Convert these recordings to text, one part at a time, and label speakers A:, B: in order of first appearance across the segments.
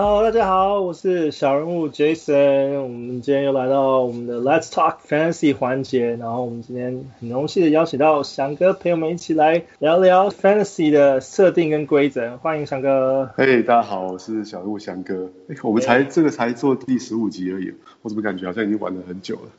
A: Hello，大家好，我是小人物 Jason。我们今天又来到我们的 Let's Talk Fantasy 环节，然后我们今天很荣幸的邀请到翔哥陪我们一起来聊聊 Fantasy 的设定跟规则。欢迎翔哥。
B: 嘿，hey, 大家好，我是小人物翔哥。哎，我们才.这个才做第十五集而已，我怎么感觉好像已经玩了很久了？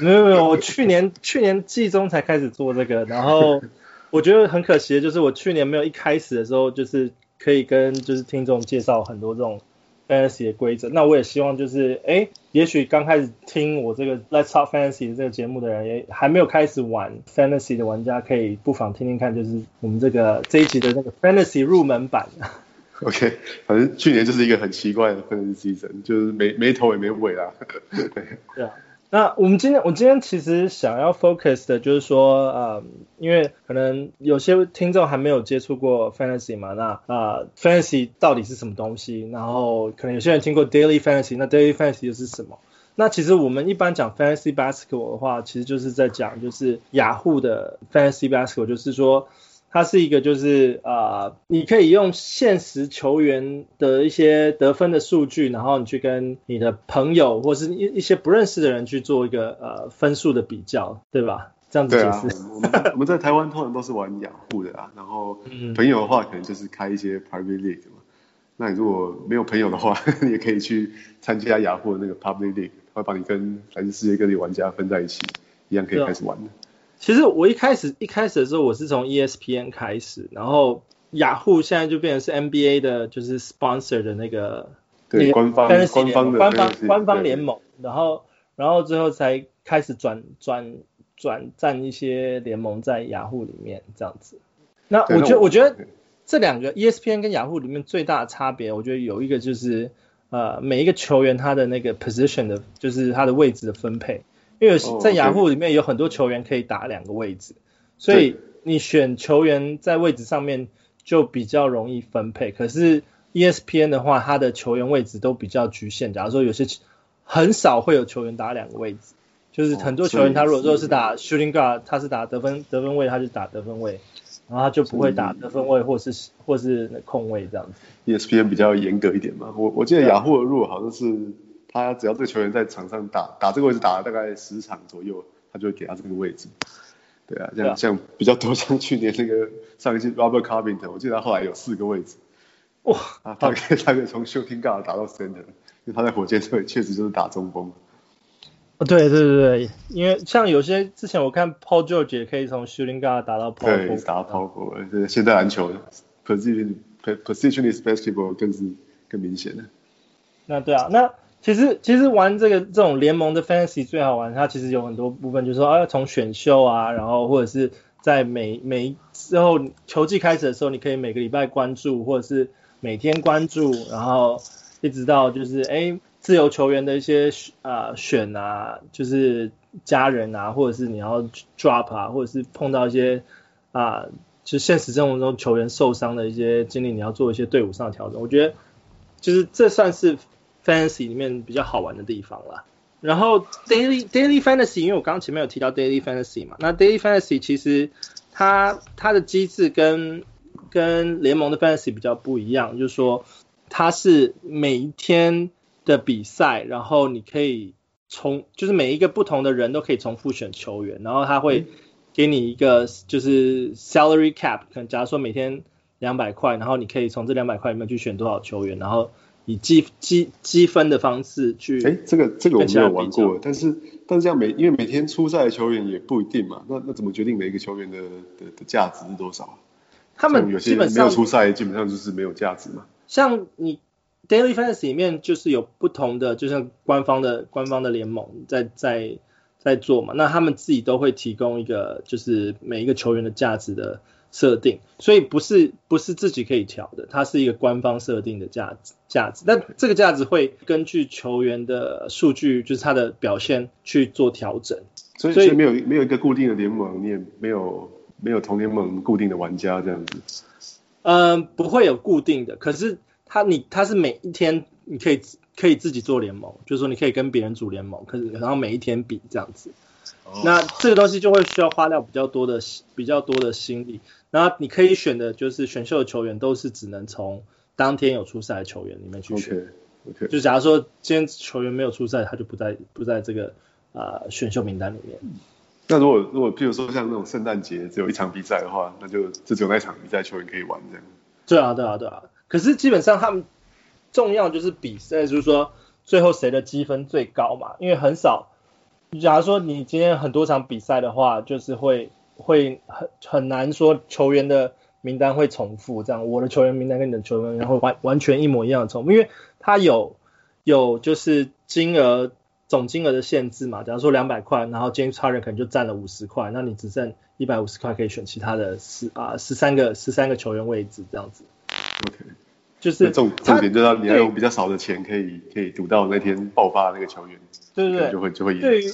A: 没有没有，我去年 去年季中才开始做这个，然后 我觉得很可惜的就是我去年没有一开始的时候就是。可以跟就是听众介绍很多这种 fantasy 的规则。那我也希望就是，哎，也许刚开始听我这个 Let's Talk Fantasy 的这个节目的人，也还没有开始玩 fantasy 的玩家，可以不妨听听看，就是我们这个这一集的那个 fantasy 入门版。
B: OK，反正去年就是一个很奇怪的 fantasy season，就是没没头也没尾 啦。
A: 对啊。那我们今天，我今天其实想要 focus 的就是说，呃，因为可能有些听众还没有接触过 fantasy 嘛，那、呃、fantasy 到底是什么东西？然后可能有些人听过 daily fantasy，那 daily fantasy 又是什么？那其实我们一般讲 fantasy basketball 的话，其实就是在讲就是雅虎的 fantasy basketball，就是说。它是一个，就是啊、呃，你可以用现实球员的一些得分的数据，然后你去跟你的朋友或是一一些不认识的人去做一个呃分数的比较，对吧？这样子解释。
B: 对啊，我们我们在台湾通常都是玩雅虎的啊，然后朋友的话可能就是开一些 private league 嘛。那你如果没有朋友的话，你也可以去参加雅虎的那个 public league，会把你跟来自世界各地玩家分在一起，一样可以开始玩的。
A: 其实我一开始一开始的时候，我是从 ESPN 开始，然后雅虎现在就变成是 NBA 的，就是 sponsor 的那个
B: 对官方官方的
A: 官方官方联盟，然后然后最后才开始转转转战一些联盟在雅虎里面这样子。那我觉得我觉得这两个 ESPN 跟雅虎里面最大的差别，我觉得有一个就是呃每一个球员他的那个 position 的，就是他的位置的分配。因为在雅虎里面有很多球员可以打两个位置，所以你选球员在位置上面就比较容易分配。可是 ESPN 的话，它的球员位置都比较局限。假如说有些很少会有球员打两个位置，就是很多球员他如果说是打 shooting guard，他是打得分得分位，他就打得分位，然后他就不会打得分位或是或是空位这样子。
B: ESPN 比较严格一点嘛，我我记得雅虎的 rule 好像是。他只要这个球员在场上打打这个位置打了大概十场左右，他就会给他这个位置。对啊，像像比较多，像去年那个上一季 Robert Carpenter，我记得他后来有四个位置。哇！啊，他可以他可以从 shooting guard 打到 center，因为他在火箭队确实就是打中锋。
A: 哦，对对对对，因为像有些之前我看 Paul George 也可以从 shooting guard 打到 power，
B: 对，打到 power。对，现在篮球 position positionless basketball 更是更明显的。
A: 那对啊，那。其实其实玩这个这种联盟的 fantasy 最好玩，它其实有很多部分，就是说啊，从选秀啊，然后或者是在每每之后球季开始的时候，你可以每个礼拜关注，或者是每天关注，然后一直到就是哎自由球员的一些啊选啊，就是家人啊，或者是你要 drop 啊，或者是碰到一些啊，就现实生活中球员受伤的一些经历，你要做一些队伍上的调整。我觉得就是这算是。Fantasy 里面比较好玩的地方啦，然后 Daily Daily Fantasy，因为我刚刚前面有提到 Daily Fantasy 嘛，那 Daily Fantasy 其实它它的机制跟跟联盟的 Fantasy 比较不一样，就是说它是每一天的比赛，然后你可以重就是每一个不同的人都可以重复选球员，然后他会给你一个就是 Salary Cap，可能假如说每天两百块，然后你可以从这两百块里面去选多少球员，然后以积积积分的方式去，
B: 哎，这个这个我没有玩过，但是但是这样每因为每天出赛的球员也不一定嘛，那那怎么决定每一个球员的的的价值是多少？
A: 他们有些没
B: 有出赛，基本上就是没有价值嘛。
A: 像你 Daily Fantasy 里面就是有不同的，就像官方的官方的联盟在在在做嘛，那他们自己都会提供一个就是每一个球员的价值的。设定，所以不是不是自己可以调的，它是一个官方设定的价值价值。那这个价值会根据球员的数据，就是他的表现去做调整。
B: 所以所以没有没有一个固定的联盟，你也没有没有同联盟固定的玩家这样子。
A: 嗯，不会有固定的，可是他你他是每一天你可以可以自己做联盟，就是说你可以跟别人组联盟，可是然后每一天比这样子。那这个东西就会需要花掉比较多的比较多的心力。然后你可以选的就是选秀的球员都是只能从当天有出赛的球员里面去
B: 选。
A: 就假如说今天球员没有出赛，他就不在不在这个啊、呃、选秀名单里面。
B: 那如果如果譬如说像那种圣诞节只有一场比赛的话，那就就只有那场比赛球员可以玩这样。
A: 对啊对啊对啊。可是基本上他们重要就是比赛，就是说最后谁的积分最高嘛，因为很少。假如说你今天很多场比赛的话，就是会会很很难说球员的名单会重复，这样我的球员名单跟你的球员名单会完完全一模一样的重，因为他有有就是金额总金额的限制嘛。假如说两百块，然后 James Harden 可能就占了五十块，那你只剩一百五十块可以选其他的十啊十三个十三个球员位置这样子。
B: OK，
A: 就是
B: 重重点就是你要用比较少的钱可以可以赌到那天爆发的那个球员。
A: 对对对，
B: 就会就会赢。
A: 对于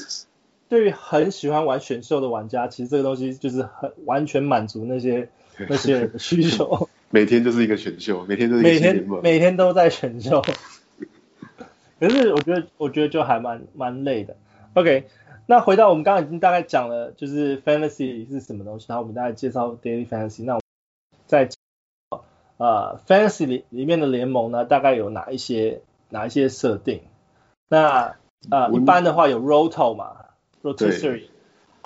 A: 对于很喜欢玩选秀的玩家，其实这个东西就是很完全满足那些 那些人的需求。
B: 每天就是一个选秀，每天都是
A: 每天每天都在选秀。可是我觉得我觉得就还蛮蛮累的。OK，那回到我们刚刚已经大概讲了，就是 Fantasy 是什么东西，然后我们大概介绍 Daily Fantasy。那我们在呃 Fantasy 里里面的联盟呢，大概有哪一些哪一些设定？那呃，一般的话有 Roto 嘛，Rotisserie。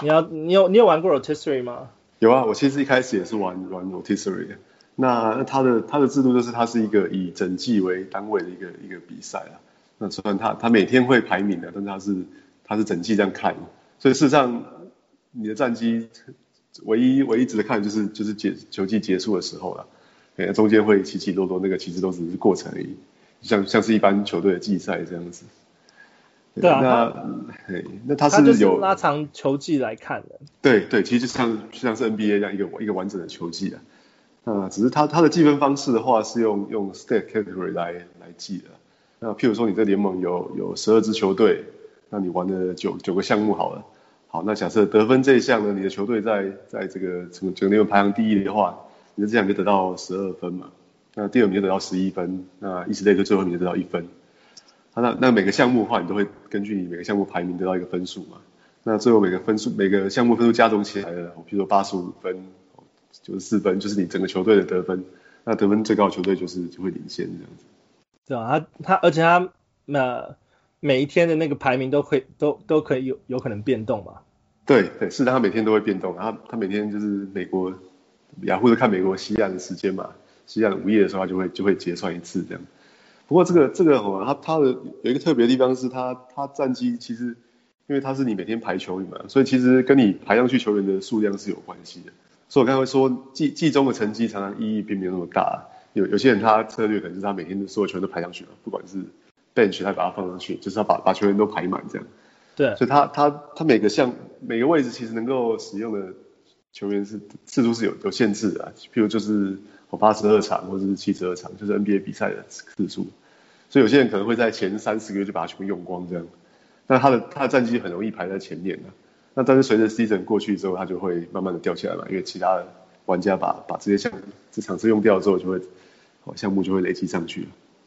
A: 你要你有你有玩过 Rotisserie 吗？
B: 有啊，我其实一开始也是玩玩 Rotisserie 的。那那它的它的制度就是它是一个以整季为单位的一个一个比赛啊。那虽然它它每天会排名的，但是它是它是整季这样看。所以事实上你的战绩唯一唯一值得看的就是就是结球季结束的时候了。哎，中间会起起落落，那个其实都只是过程而已，像像是一般球队的季赛这样子。
A: 对啊，
B: 那那他是有
A: 拉长球季来看的。
B: 对对，其实就像就像是 NBA 这样一个一个完整的球季啊。那只是他他的计分方式的话是用用 Stat Category 来来计的。那譬如说你这联盟有有十二支球队，那你玩了九九个项目好了。好，那假设得分这一项呢，你的球队在在这个整个联盟排行第一的话，你的这两个得到十二分嘛。那第二名就得到十一分，那以此类推，最后一名就得到一分。那那每个项目的话，你都会根据你每个项目排名得到一个分数嘛？那最后每个分数每个项目分数加总起来的，比如说八十五分、九十四分，就是你整个球队的得分。那得分最高的球队就是就会领先这样子。
A: 对啊，他他而且他那每一天的那个排名都可以都都可以有有可能变动嘛？
B: 对对，是的，他每天都会变动。然后他每天就是美国雅虎是看美国西岸的时间嘛，西岸午夜的时候他就会就会结算一次这样。不过这个这个哦，它它的有一个特别的地方是它它战绩其实，因为它是你每天排球员嘛，所以其实跟你排上去球员的数量是有关系的。所以我刚才会说季季中的成绩常常意义并没有那么大。有有些人他策略可能是他每天的所有球员都排上去了，不管是 bench 他把它放上去，就是他把把球员都排满这样。
A: 对。
B: 所以他他他每个项每个位置其实能够使用的球员是次数是有有限制的，譬如就是我。八十二场或者是七十二场，就是 NBA 比赛的次数，所以有些人可能会在前三四个月就把它全部用光这样，但他的他的战绩很容易排在前面的，那但是随着 season 过去之后，他就会慢慢的掉下来嘛，因为其他的玩家把把这些项这场次用掉之后，就会项目就会累积上去了。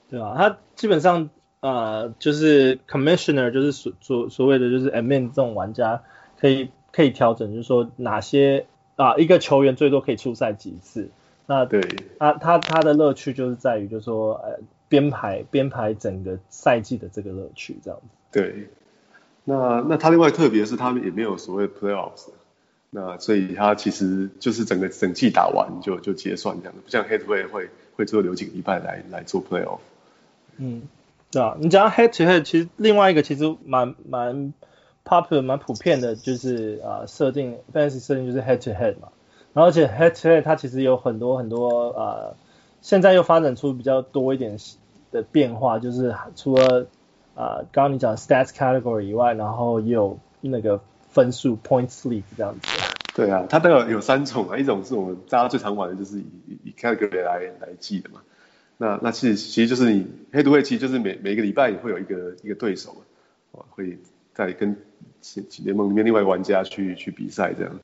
A: 对啊，他基本上呃就是 commissioner 就是所所所谓的就是 admin 这种玩家可以可以调整，就是说哪些啊一个球员最多可以出赛几次。那对，他他他的乐趣就是在于，就是说，呃，编排编排整个赛季的这个乐趣这样子。
B: 对，那那他另外特别是他们也没有所谓 playoffs，那所以他其实就是整个整季打完就就结算这样子，不像 head to head 会会最后留几个礼拜来来做 playoff。
A: 嗯，对啊，你讲到 head to head，其实另外一个其实蛮蛮 popular 蛮普遍的，就是啊设定 fantasy 设定就是 head to head 嘛。然后而且 head to head 它其实有很多很多呃，现在又发展出比较多一点的变化，就是除了啊刚刚你讲 stats category 以外，然后也有那个分数 points league 这样子。
B: 对啊，它都有有三种啊，一种是我们大家最常玩的，就是以以 category 来来记的嘛。那那其实其实就是你 head to head 其实就是每每个礼拜也会有一个一个对手嘛，会在跟联盟里面另外玩家去去比赛这样。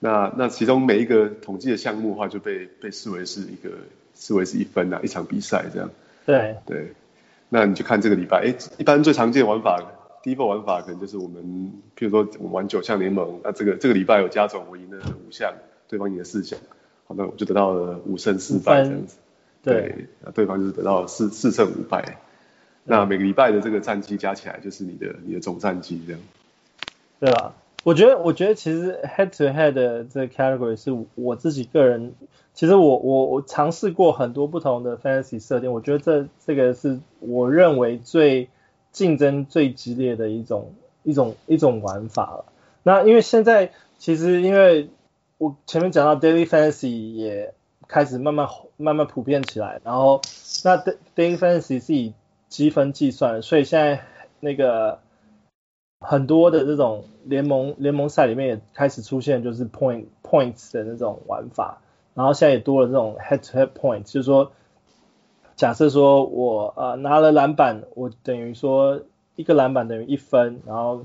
B: 那那其中每一个统计的项目的话，就被被视为是一个视为是一分啊，一场比赛这样。
A: 对
B: 对，那你就看这个礼拜，哎，一般最常见的玩法，default 玩法可能就是我们，譬如说我们玩九项联盟，那这个这个礼拜有加总，我赢了五项，对方赢了四项，好，那我就得到了五胜四败这样子。
A: 对，
B: 那对方就是得到四四胜五败。那每个礼拜的这个战绩加起来就是你的你的总战绩这样。
A: 对吧？我觉得我觉得其实 head to head 的这个 category 是我自己个人，其实我我我尝试过很多不同的 fantasy 设定，我觉得这这个是我认为最竞争最激烈的一种一种一种玩法了。那因为现在其实因为我前面讲到 daily fantasy 也开始慢慢慢慢普遍起来，然后那 daily fantasy 是以积分计算，所以现在那个很多的这种联盟联盟赛里面也开始出现就是 point points 的那种玩法，然后现在也多了这种 head to head points，就是说假设说我呃拿了篮板，我等于说一个篮板等于一分，然后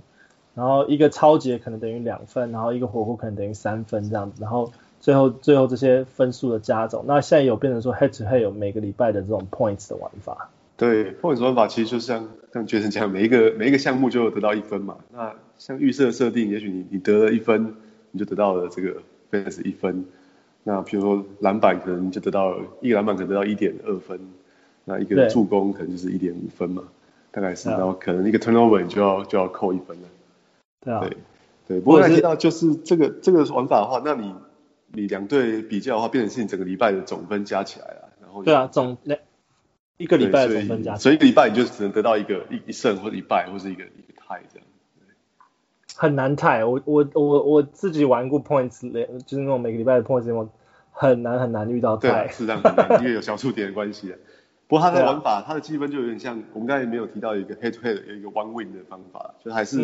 A: 然后一个抄截可能等于两分，然后一个火锅可能等于三分这样子，然后最后最后这些分数的加总，那现在有变成说 head to head 有每个礼拜的这种 points 的玩法。
B: 对，points 玩法其实就像像杰森讲，每一个每一个项目就得到一分嘛。那像预设设定，也许你你得了一分，你就得到了这个 fantasy 一分。那比如说篮板，可能就得到一个篮板可能得到一点二分，那一个助攻可能就是一点五分嘛，大概是。然后可能一个 turnover 你就要就要扣一分了。对啊。对对，不过提到就是这个这个玩法的话，那你你两队比较的话，变成是你整个礼拜的总分加起来了，然后
A: 对啊总一个礼拜的总分加，
B: 所以一个礼拜你就只能得到一个一一胜或者一败，或者一个一个 tie 这样。
A: 很难 tie，我我我我自己玩过 points 就是那种每个礼拜的 points 我很难很难遇到 tie。
B: 对，是这样，因为有小数点的关系。不过它的玩法，它的积分就有点像我们刚才没有提到一个 head to head 有一个 one win 的方法，就还是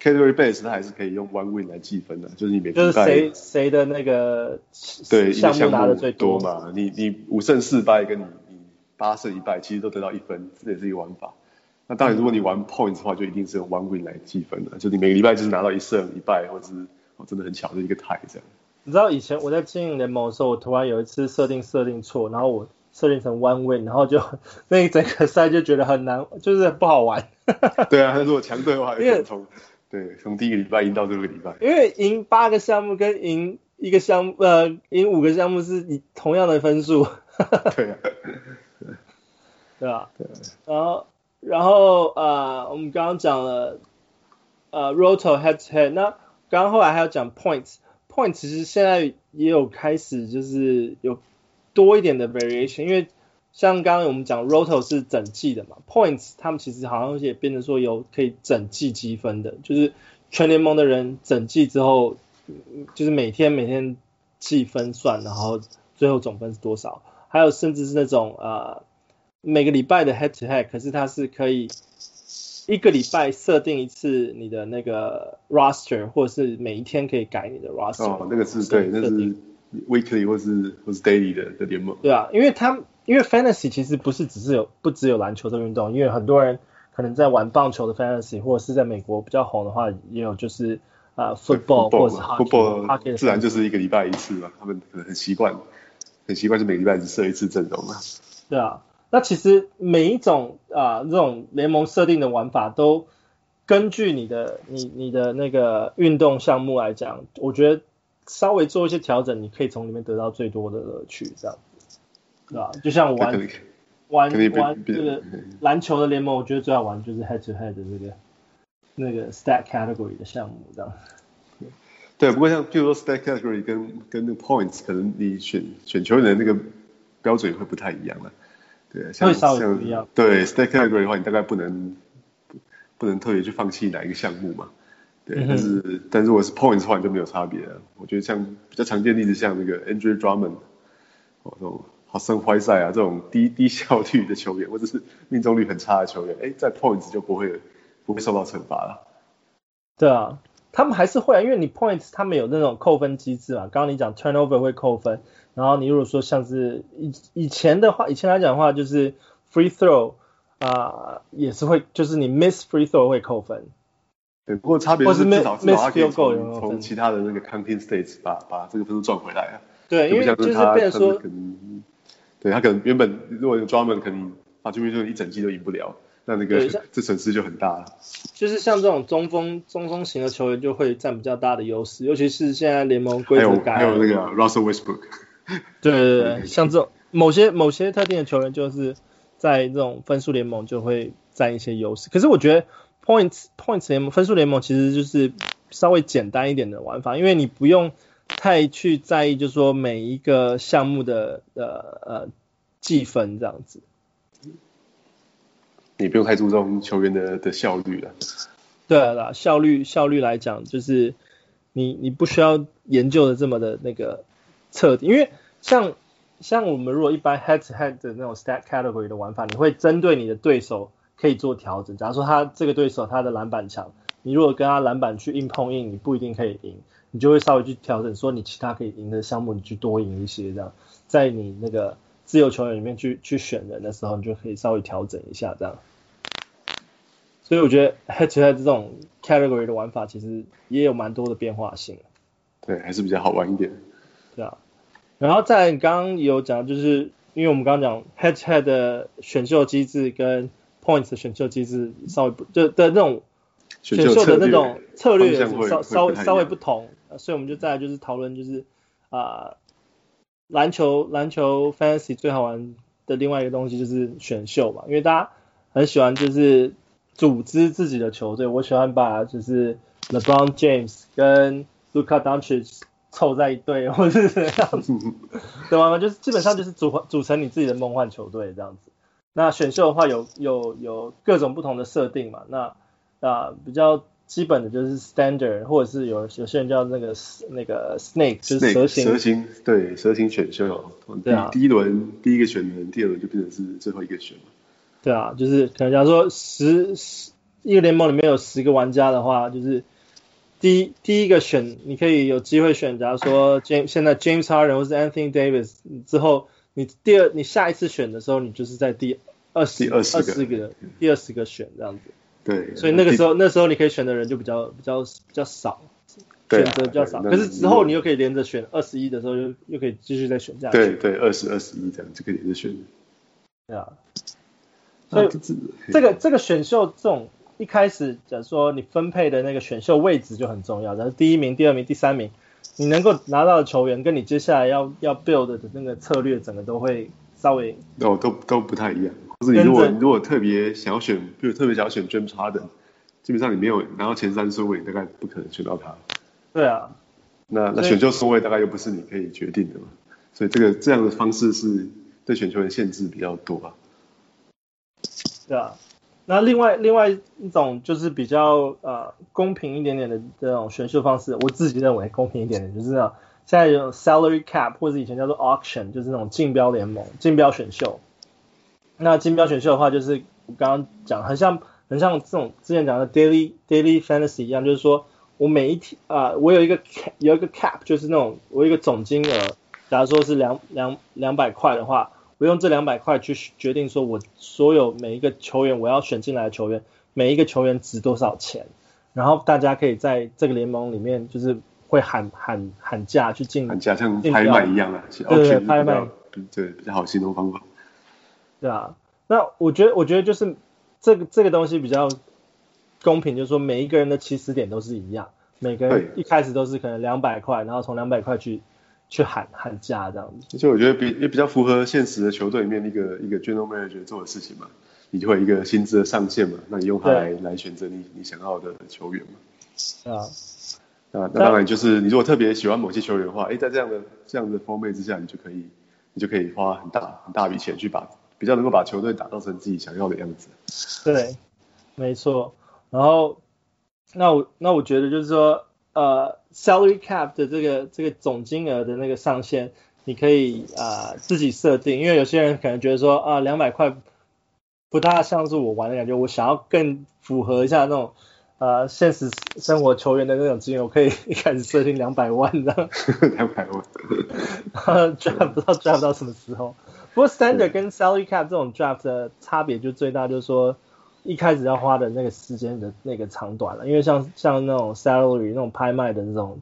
B: category base 它还是可以用 one win 来计分的，就是你每个礼拜
A: 谁谁的那个
B: 对
A: 项目拿的最
B: 多嘛，你你五胜四败跟你。八胜一败，其实都得到一分，这也是一个玩法。那当然，如果你玩 points 的话，就一定是用 one win 来计分的，就你每个礼拜就是拿到一胜一败，或者是哦真的很巧的一个 tie 这样。
A: 你知道以前我在经营联盟的时候，我突然有一次设定设定错，然后我设定成 one win，然后就那一整个赛就觉得很难，就是不好玩。
B: 对啊，如果强队的话，因为从对从第一个礼拜赢到最后一个礼拜，
A: 因为赢八个项目跟赢一个项目呃赢五个项目是以同样的分数。
B: 对啊。
A: 对吧，对，然后，然后呃，我们刚刚讲了呃，roto head to head，那刚刚后来还要讲 points，points 其实现在也有开始就是有多一点的 variation，因为像刚刚我们讲 roto 是整季的嘛，points 他们其实好像也变成说有可以整季积分的，就是全联盟的人整季之后，就是每天每天计分算，然后最后总分是多少，还有甚至是那种呃。每个礼拜的 head to head，可是它是可以一个礼拜设定一次你的那个 roster，或者是每一天可以改你的 roster。
B: 哦，那个是对，那是 weekly 或是或是 daily 的的联盟。
A: 对啊，因为他因为 fantasy 其实不是只是有不只有篮球这个运动，因为很多人可能在玩棒球的 fantasy，或者是在美国比较红的话，也有就是啊、呃、football 或者是 hockey，
B: 自然就是一个礼拜一次嘛，他们可能很习惯，很习惯是每个礼拜只设一次阵容嘛。
A: 对啊。那其实每一种啊、呃、这种联盟设定的玩法，都根据你的你你的那个运动项目来讲，我觉得稍微做一些调整，你可以从里面得到最多的乐趣，这样子，对吧？就像玩玩玩这个篮球的联盟，我觉得最好玩就是 head to head 的这个那个 stat category 的项目，这样。
B: 对，不过像譬如说 stat category 跟跟那个 points，可能你选选球员的那个标准会不太一样了。对，像像对 stat category 的话，你大概不能不能特别去放弃哪一个项目嘛？对，嗯、但是但是如果是 points 的话，你就没有差别了。我觉得像比较常见的例子，像那个 Andrew Drummond，哦，这种 Hassan Whiteside 啊，这种低低效率的球员，或者是命中率很差的球员，哎，在 points 就不会不会受到惩罚了。
A: 对啊，他们还是会啊，因为你 points 他们有那种扣分机制嘛。刚刚你讲 turnover 会扣分。然后你如果说像是以以前的话，以前来讲的话，就是 free throw 啊、呃，也是会，就是你 miss free throw 会扣分。
B: 对，不过差别是至少至少他可以从从其他的那个 counting states 把把这个分数赚回来啊。
A: 对，因为就是变成说，
B: 对他可能原本如果有 Drummond 可能把这边就一整季都赢不了，那那个 这损失就很大了。
A: 就是像这种中锋中锋型的球员就会占比较大的优势，尤其是现在联盟规则改，
B: 还有还有那个 Russell Westbrook。
A: 对对对，像这种某些某些特定的球员就是在这种分数联盟就会占一些优势。可是我觉得 points points 联盟分数联盟其实就是稍微简单一点的玩法，因为你不用太去在意，就是说每一个项目的呃呃计分这样子。
B: 你不用太注重球员的的效率了。
A: 对啦，效率效率来讲，就是你你不需要研究的这么的那个彻底，因为像像我们如果一般 head to head 的那种 stat category 的玩法，你会针对你的对手可以做调整。假如说他这个对手他的篮板强，你如果跟他篮板去硬碰硬，你不一定可以赢，你就会稍微去调整，说你其他可以赢的项目，你去多赢一些这样，在你那个自由球员里面去去选人的时候，你就可以稍微调整一下这样。所以我觉得 head to head 这种 category 的玩法其实也有蛮多的变化性。
B: 对，还是比较好玩一点。
A: 对啊，然后在你刚刚有讲，就是因为我们刚刚讲 head to head 的选秀机制跟 points 的选秀机制稍微不就的那种选秀的那种策略稍稍微稍微不同，所以我们就再来就是讨论就是啊篮球篮球 fantasy 最好玩的另外一个东西就是选秀嘛，因为大家很喜欢就是。组织自己的球队，我喜欢把就是 LeBron James 跟 Luka Doncic 凑在一队，或者是这样子，对吗？就是基本上就是组组成你自己的梦幻球队这样子。那选秀的话有有有各种不同的设定嘛？那啊比较基本的就是 Standard，或者是有有些人叫那个那个 Snake，就是蛇形。
B: 蛇形对蛇形选秀，对啊。第一轮第一个选人，第二轮就变成是最后一个选。
A: 对啊，就是可能假如说十十一个联盟里面有十个玩家的话，就是第一第一个选，你可以有机会选，假如说 James 现在 James Harden 或是 Anthony Davis 之后，你第二你下一次选的时候，你就是在第二十二十个第二十个选这样子。
B: 对。
A: 所以那个时候那时候你可以选的人就比较比较比较少，选择比较少。可是之后你又可以连着选二十一的时候，又又可以继续再选这样。
B: 对对，二十二十一这样就可以连着选。
A: 对啊。所以这个这个选秀这种一开始，假如说你分配的那个选秀位置就很重要，然后第一名、第二名、第三名，你能够拿到的球员，跟你接下来要要 build 的那个策略，整个都会稍微
B: 哦都都不太一样。或是你如果你如果特别想要选，比如特别想要选 James Harden，基本上你没有拿到前三顺位，大概不可能选到他。
A: 对啊。
B: 那那选秀顺位大概又不是你可以决定的嘛，所以这个这样的方式是对选球员限制比较多吧。
A: 对啊，那另外另外一种就是比较呃公平一点点的这种选秀方式，我自己认为公平一点点，就是那种现在有 salary cap 或者以前叫做 auction，就是那种竞标联盟、竞标选秀。那金标选秀的话，就是我刚刚讲，很像很像这种之前讲的 daily daily fantasy 一样，就是说我每一天啊、呃，我有一个 cap, 有一个 cap，就是那种我有一个总金额，假如说是两两两百块的话。我用这两百块去决定，说我所有每一个球员，我要选进来的球员，每一个球员值多少钱，然后大家可以在这个联盟里面，就是会喊喊喊价去进，
B: 喊价像拍卖一样啊，
A: 对对，拍卖，
B: 对，比较好形容方法。
A: 对啊，那我觉得，我觉得就是这个这个东西比较公平，就是说每一个人的起始点都是一样，每个人一开始都是可能两百块，然后从两百块去。去喊喊价这样子，
B: 就我觉得比也比较符合现实的球队里面一个一个 general manager 做的事情嘛，你就会有一个薪资的上限嘛，那你用它来来选择你你想要的球员嘛。啊，啊，那当然就是你如果特别喜欢某些球员的话，哎，在这样的这样的 format 之下，你就可以你就可以花很大很大笔钱去把比较能够把球队打造成自己想要的样子。
A: 对，没错。然后那我那我觉得就是说。呃，salary cap 的这个这个总金额的那个上限，你可以啊、呃、自己设定，因为有些人可能觉得说啊两百块不大像是我玩的感觉，我想要更符合一下那种呃现实生活球员的那种金额，我可以一 开始设定两百万这样。
B: 两百万。
A: draft 不知道 draft 到什么时候，不过 standard 跟 salary cap 这种 draft 的差别就最大，就是说。一开始要花的那个时间的那个长短了，因为像像那种 salary 那种拍卖的那种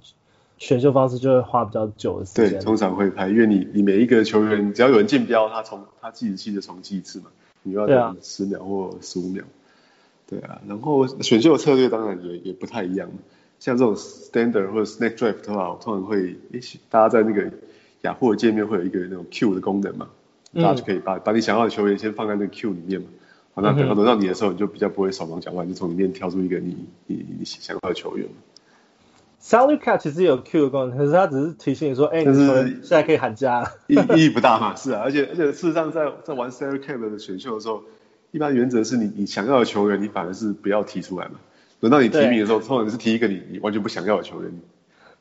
A: 选秀方式，就会花比较久的时间。
B: 对，通常会拍，因为你你每一个球员只要有人竞标，他从他计时器就重计一次嘛，你要等十秒或十五秒。对啊，然后选秀的策略当然也也不太一样，像这种 standard 或者 snake draft 的话，我通常会，大家在那个雅虎的界面会有一个那种 Q 的功能嘛，大家就可以把、嗯、把你想要的球员先放在那个 Q 里面嘛。好，那等到轮到你的时候，你就比较不会手忙脚乱，就从里面挑出一个你你你想要的球员。
A: Salary Cap 其实也有 Q 的功能，可是它只是提醒你说，哎、欸，你现在可以喊价，
B: 意意义不大嘛。是啊，而且而且事实上在在玩 Salary Cap 的选秀的时候，一般原则是你你想要的球员，你反而是不要提出来嘛。轮到你提名的时候，通常是提一个你你完全不想要的球员，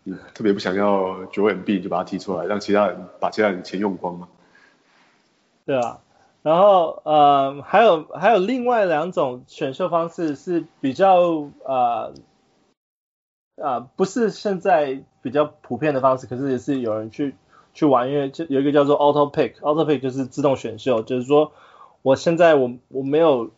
B: 你特别不想要 Joel Embiid 就把它提出来，让其他人把其他人钱用光嘛。
A: 对啊。然后呃，还有还有另外两种选秀方式是比较呃呃不是现在比较普遍的方式，可是也是有人去去玩，因为就有一个叫做 Auto Pick，Auto Pick 就是自动选秀，就是说我现在我我没有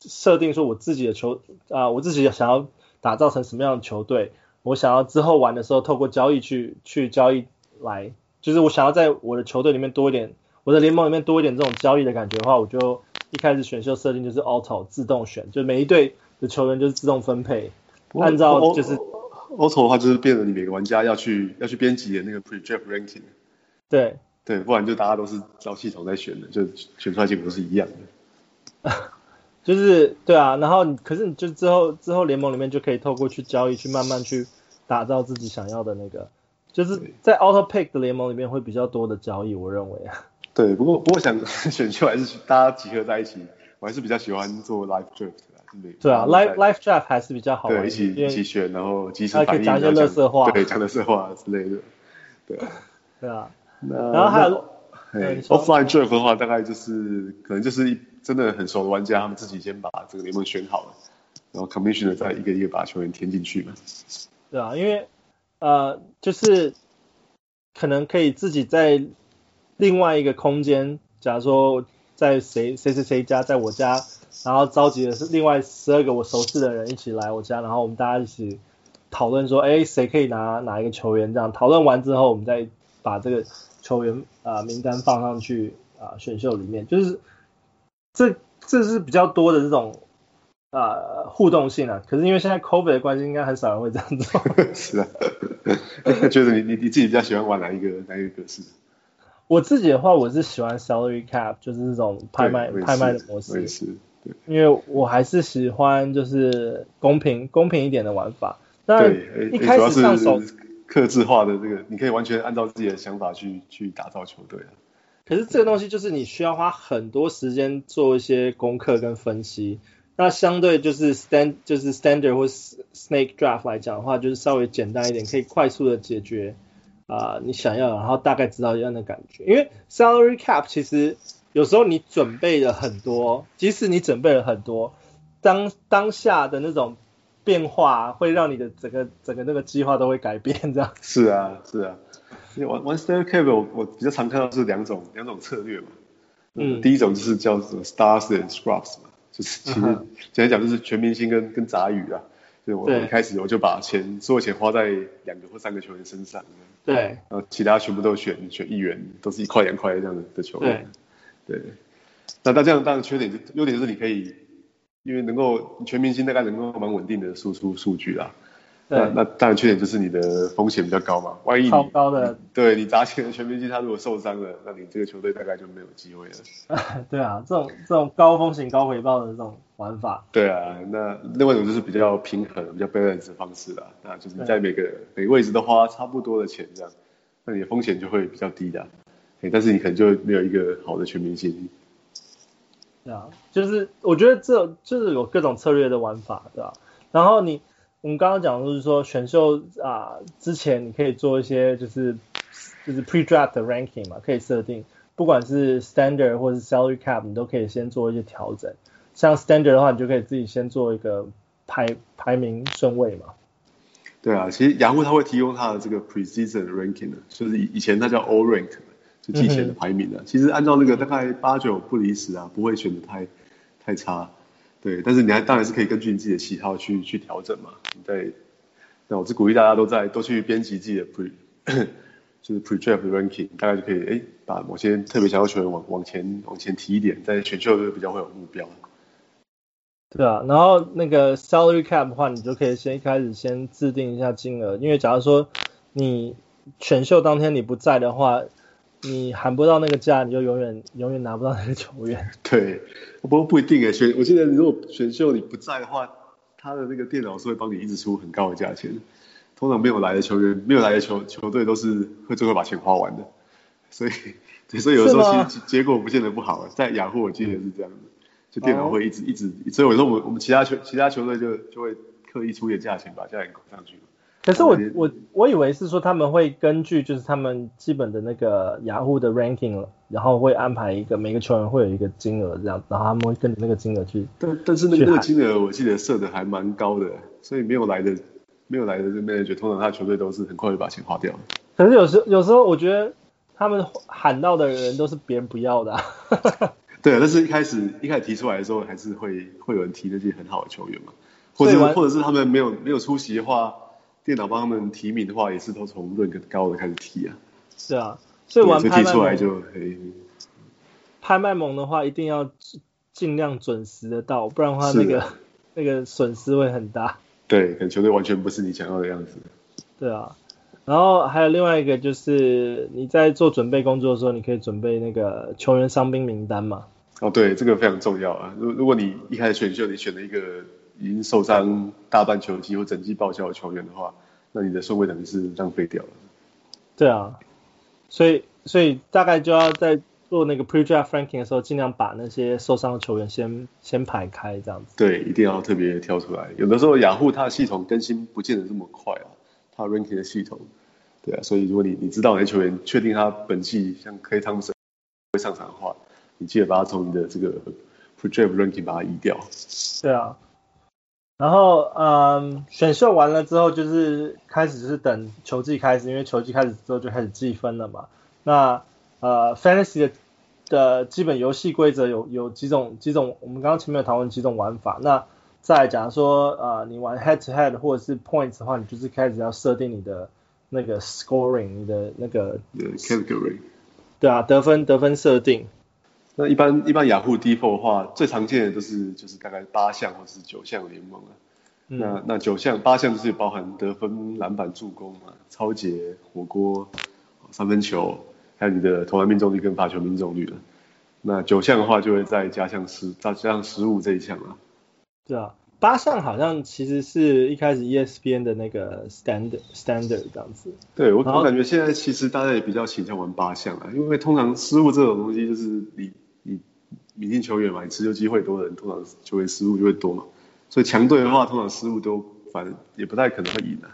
A: 设定说我自己的球啊、我自己想要打造成什么样的球队，我想要之后玩的时候透过交易去去交易来，就是我想要在我的球队里面多一点。我的联盟里面多一点这种交易的感觉的话，我就一开始选秀设定就是 auto 自动选，就每一队的球员就是自动分配，按照就是
B: auto 的话就是变得你每个玩家要去要去编辑的那个 pre-draft ranking。
A: 对
B: 对，不然就大家都是照系统在选的，就选出来结果都是一样的。
A: 就是对啊，然后可是你就之后之后联盟里面就可以透过去交易去慢慢去打造自己想要的那个，就是在 auto pick 的联盟里面会比较多的交易，我认为啊。
B: 对，不过不过想 选秀还是大家集合在一起，我还是比较喜欢做 live draft 的，
A: 对啊，live live draft 还是比较好玩，
B: 对，一起一起选，然后即时反应，
A: 讲一些乐色话，
B: 对，讲乐色话之类的，对啊，
A: 对啊，然后还有
B: 对 offline draft 的话，大概就是可能就是真的很熟的玩家，他们自己先把这个联盟选好了，然后 commissioner 再一个一个把球员填进去嘛。
A: 对啊，因为呃，就是可能可以自己在。另外一个空间，假如说在谁谁谁谁家，在我家，然后召集的是另外十二个我熟悉的人一起来我家，然后我们大家一起讨论说，哎，谁可以拿哪一个球员？这样讨论完之后，我们再把这个球员啊、名单放上去啊、选秀里面，就是这这是比较多的这种啊、互动性啊。可是因为现在 COVID 的关系，应该很少人会这样做。
B: 是啊，觉得你你你自己比较喜欢玩哪一个哪一个格式？
A: 我自己的话，我是喜欢 salary cap，就是这种拍卖拍卖的模式。
B: 对，
A: 因为我还是喜欢就是公平公平一点的玩法。但一开始上手
B: 克制化的这个，你可以完全按照自己的想法去去打造球队。
A: 可是这个东西就是你需要花很多时间做一些功课跟分析。那相对就是 stand 就是 standard 或 snake draft 来讲的话，就是稍微简单一点，可以快速的解决。啊、呃，你想要，然后大概知道一样的感觉，因为 salary cap 其实有时候你准备了很多，即使你准备了很多，当当下的那种变化会让你的整个整个那个计划都会改变，这样。是
B: 啊，是啊，因为玩玩 salary cap 我我比较常看到是两种两种策略嘛，嗯，第一种就是叫做 stars and scrubs 嘛，就是其实简单讲就是全明星跟跟杂鱼啊。对，我一开始我就把钱所有钱花在两个或三个球员身上，
A: 对，
B: 然后其他全部都选选一元，都是一块两块这样的的球员，对，对，那那这样当然缺点优点就是你可以，因为能够全明星大概能够蛮稳定的输出数据啦。那那当然缺点就是你的风险比较高嘛，万一
A: 超高的，
B: 对你砸钱的全明星他如果受伤了，那你这个球队大概就没有机会了。
A: 对啊，这种这种高风险高回报的这种玩法。
B: 对啊，那另外一种就是比较平衡、比较 balance 的方式啦，那就是你在每个每个位置都花差不多的钱这样，那你的风险就会比较低的，但是你可能就没有一个好的全明星。
A: 对啊，就是我觉得这就是有各种策略的玩法，对吧？然后你。我们刚刚讲的就是说选秀啊之前你可以做一些就是就是 pre-draft 的 ranking 嘛，可以设定，不管是 standard 或是 salary cap，你都可以先做一些调整。像 standard 的话，你就可以自己先做一个排排名顺位嘛。
B: 对啊，其实雅虎它会提供它的这个 precision ranking 的，就是以以前它叫 all rank，就季前的排名的。嗯、其实按照那个大概八九不离十啊，不会选的太太差。对，但是你还当然是可以根据你自己的喜好去去调整嘛。对，那我是鼓励大家都在都去编辑自己的 pre，就是 pre-draft ranking，大概就可以哎把某些特别想要球员往往前往前提一点，在选秀就比较会有目标。
A: 对啊，然后那个 salary cap 的话，你就可以先一开始先制定一下金额，因为假如说你选秀当天你不在的话，你喊不到那个价，你就永远永远拿不到那个球员。
B: 对，不过不一定诶，选我记得如果选秀你不在的话，他的那个电脑是会帮你一直出很高的价钱。通常没有来的球员，没有来的球球队都是会最后把钱花完的。所以，所以有时候其实结果不见得不好。在雅虎我记得是这样子，就电脑会一直、哦、一直，所以我说我们我们其他球其他球队就就会刻意出点价钱把价钱搞上去。
A: 可是我我我以为是说他们会根据就是他们基本的那个雅虎的 ranking，然后会安排一个每个球员会有一个金额这样，然后他们会跟着那个金额去。
B: 但但是那个金额我记得设的还蛮高的，所以没有来的没有来的这 manager 通常他球队都是很快就把钱花掉。
A: 可是有时有时候我觉得他们喊到的人都是别人不要的、啊。
B: 对啊，但是一开始一开始提出来的时候还是会会有人提那些很好的球员嘛，或者或者是他们没有没有出席的话。电脑帮他们提名的话，也是都从论更高的开始提啊。
A: 是啊，所以玩拍卖
B: 出来就可以。
A: 拍卖盟的话，一定要尽量准时的到，不然的话那个那个损失会很大。
B: 对，可能球队完全不是你想要的样子。
A: 对啊，然后还有另外一个就是你在做准备工作的时候，你可以准备那个球员伤兵名单嘛。
B: 哦，对，这个非常重要啊。如如果你一开始选秀，你选了一个。已经受伤大半球季或整季报销的球员的话，那你的顺位等于是浪费掉了。
A: 对啊，所以所以大概就要在做那个 pre-draft ranking 的时候，尽量把那些受伤的球员先先排开，这样子。
B: 对，一定要特别挑出来。有的时候雅虎它的系统更新不见得这么快啊，ranking 的系统。对啊，所以如果你你知道哪些球员确定他本季像 K Thompson 会上场的话，你记得把他从你的这个 pre-draft ranking 把它移掉。
A: 对啊。然后，嗯，选秀完了之后，就是开始是等球季开始，因为球季开始之后就开始计分了嘛。那，呃，Fantasy 的的基本游戏规则有有几种几种，我们刚刚前面有讨论几种玩法。那再假如说，呃，你玩 Head to Head 或者是 Points 的话，你就是开始要设定你的那个 Scoring，你的那个
B: Category。
A: 对啊，得分得分设定。
B: 那一般一般雅虎 default 的话，最常见的都是就是大概八项或者是九项联盟啊。嗯、那那九项八项就是包含得分、篮板、助攻嘛，超节、火锅、三分球，还有你的投篮命中率跟罚球命中率了。那九项的话就会再加上十再加上失误这一项了。
A: 对啊，八项好像其实是一开始 ESPN 的那个 standard standard 这样子。
B: 对，我我感觉现在其实大家也比较倾向玩八项啊，因为通常失误这种东西就是你你。明星球员嘛，你持球机会多的人，通常球员失误就会多嘛。所以强队的话，通常失误都反正也不太可能会赢的。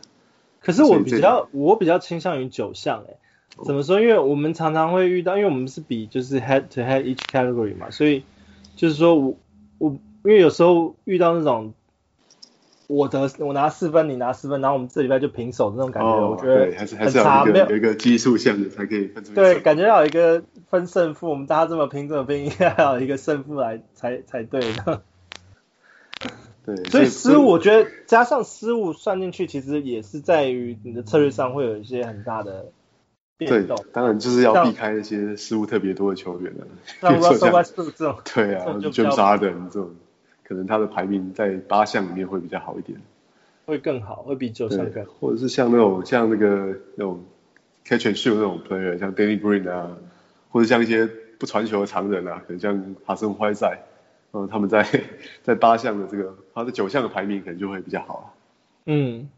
A: 可是我比较我比较倾向于九项哎，怎么说？因为我们常常会遇到，因为我们是比就是 head to head each category 嘛，所以就是说我我因为有时候遇到那种。我得我拿四分，你拿四分，然后我们这礼拜就平手的那种感觉，哦、我觉得
B: 还是还是要有一个有一个基数项的才可以分出。
A: 对，感觉要有一个分胜负，我们大家这么拼这么拼，应该要有一个胜负来才才对的。
B: 对，
A: 所以失误我觉得加上失误算进去，其实也是在于你的策略上会有一些很大的变动。
B: 当然就是要避开那些失误特别多的球员了。
A: 像 Russell Westbrook 这种，
B: 对啊，James Harden 这种。可能他的排名在八项里面会比较好一点，
A: 会更好，会比九项更好。
B: 或者是像那种像那个那种 catch and shoot 那种 player，像 Danny Green 啊，或者像一些不传球的常人啊，可能像哈森怀塞，嗯，他们在 在八项的这个，他的九项的排名可能就会比较好。
A: 嗯，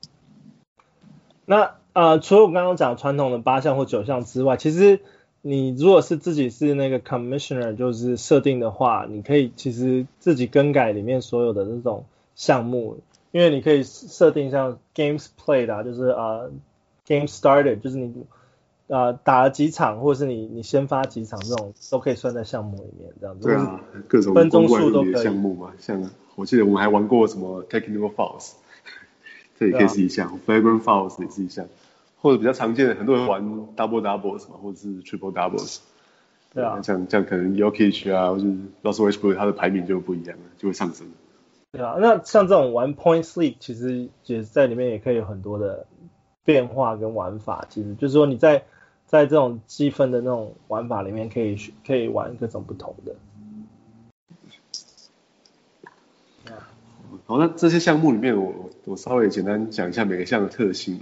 A: 那呃，除了我刚刚讲传统的八项或九项之外，其实。你如果是自己是那个 commissioner，就是设定的话，你可以其实自己更改里面所有的这种项目，因为你可以设定像 games played 啊，就是呃 game started，就是你呃打了几场，或者是你你先发几场这种都可以算在项目里面，这样子。
B: 对啊，各种分钟数都可以项目嘛，像我记得我们还玩过什么 technical fouls，这也可以是一项，flagrant fouls 也是一项。或者比较常见的，很多人玩 double doubles 嘛，或者是 triple doubles。
A: 对啊。
B: 像像可能 Yokich 啊，或者 Russell Westbrook，他的排名就不一样了，就会上升。
A: 对啊，那像这种玩 points league，其实也在里面也可以有很多的变化跟玩法。其实就是说你在在这种积分的那种玩法里面，可以可以玩各种不同的。
B: 好，那这些项目里面我，我我稍微简单讲一下每个项的特性。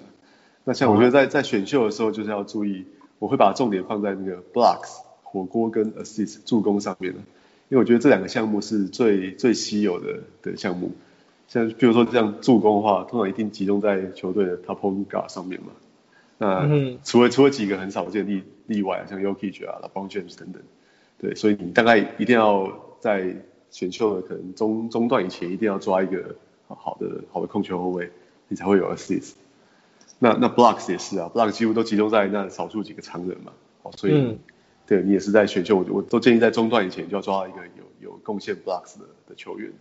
B: 那像我觉得在在选秀的时候，就是要注意我会把重点放在那个 blocks 火锅跟 assist 助攻上面的，因为我觉得这两个项目是最最稀有的的项目。像比如说这样助攻的话，通常一定集中在球队的 top point guard 上面嘛。那除了除了几个很少见例例外，像 Jokic 啊、LeBron James 等等，对，所以你大概一定要在选秀的可能中中段以前，一定要抓一个好的好的控球后卫，你才会有 assist。那那 blocks 也是啊，blocks 几乎都集中在那少数几个常人嘛，哦，所以、嗯、对你也是在选秀，我我都建议在中段以前就要抓到一个有有贡献 blocks 的的球员。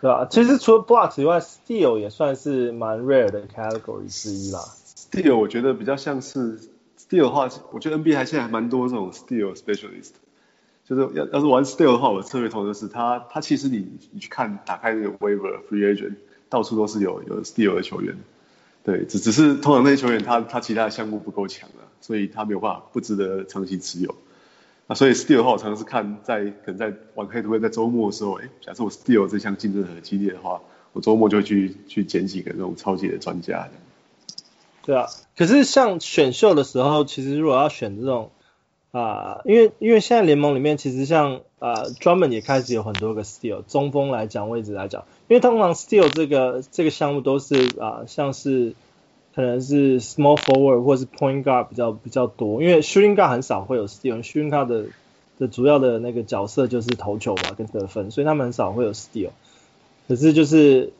A: 对啊，其实除了 blocks 以外，steal 也算是蛮 rare 的 category 之一啦。
B: steal 我觉得比较像是 steal 的话，我觉得 NBA 还现在还蛮多这种 steal specialist。就是要要是玩 steal 的话，我的策略通常是他他其实你你去看打开那个 waiver free agent，到处都是有有 steal 的球员。对，只只是通常那些球员他他其他的项目不够强啊，所以他没有办法不值得长期持有。啊，所以 steal 的话，我常常是看在可能在玩黑图会在周末的时候，哎，假设我 steal 这项竞争很激烈的话，我周末就去去捡几个那种超级的专家。
A: 对啊，可是像选秀的时候，其实如果要选这种啊、因为因为现在联盟里面其实像啊专门也开始有很多个 steal 中锋来讲位置来讲，因为通常 steal 这个这个项目都是啊、像是可能是 small forward 或是 point guard 比较比较多，因为 shooting guard 很少会有 steal，shooting guard 的的主要的那个角色就是投球嘛跟得分，所以他们很少会有 steal，可是就是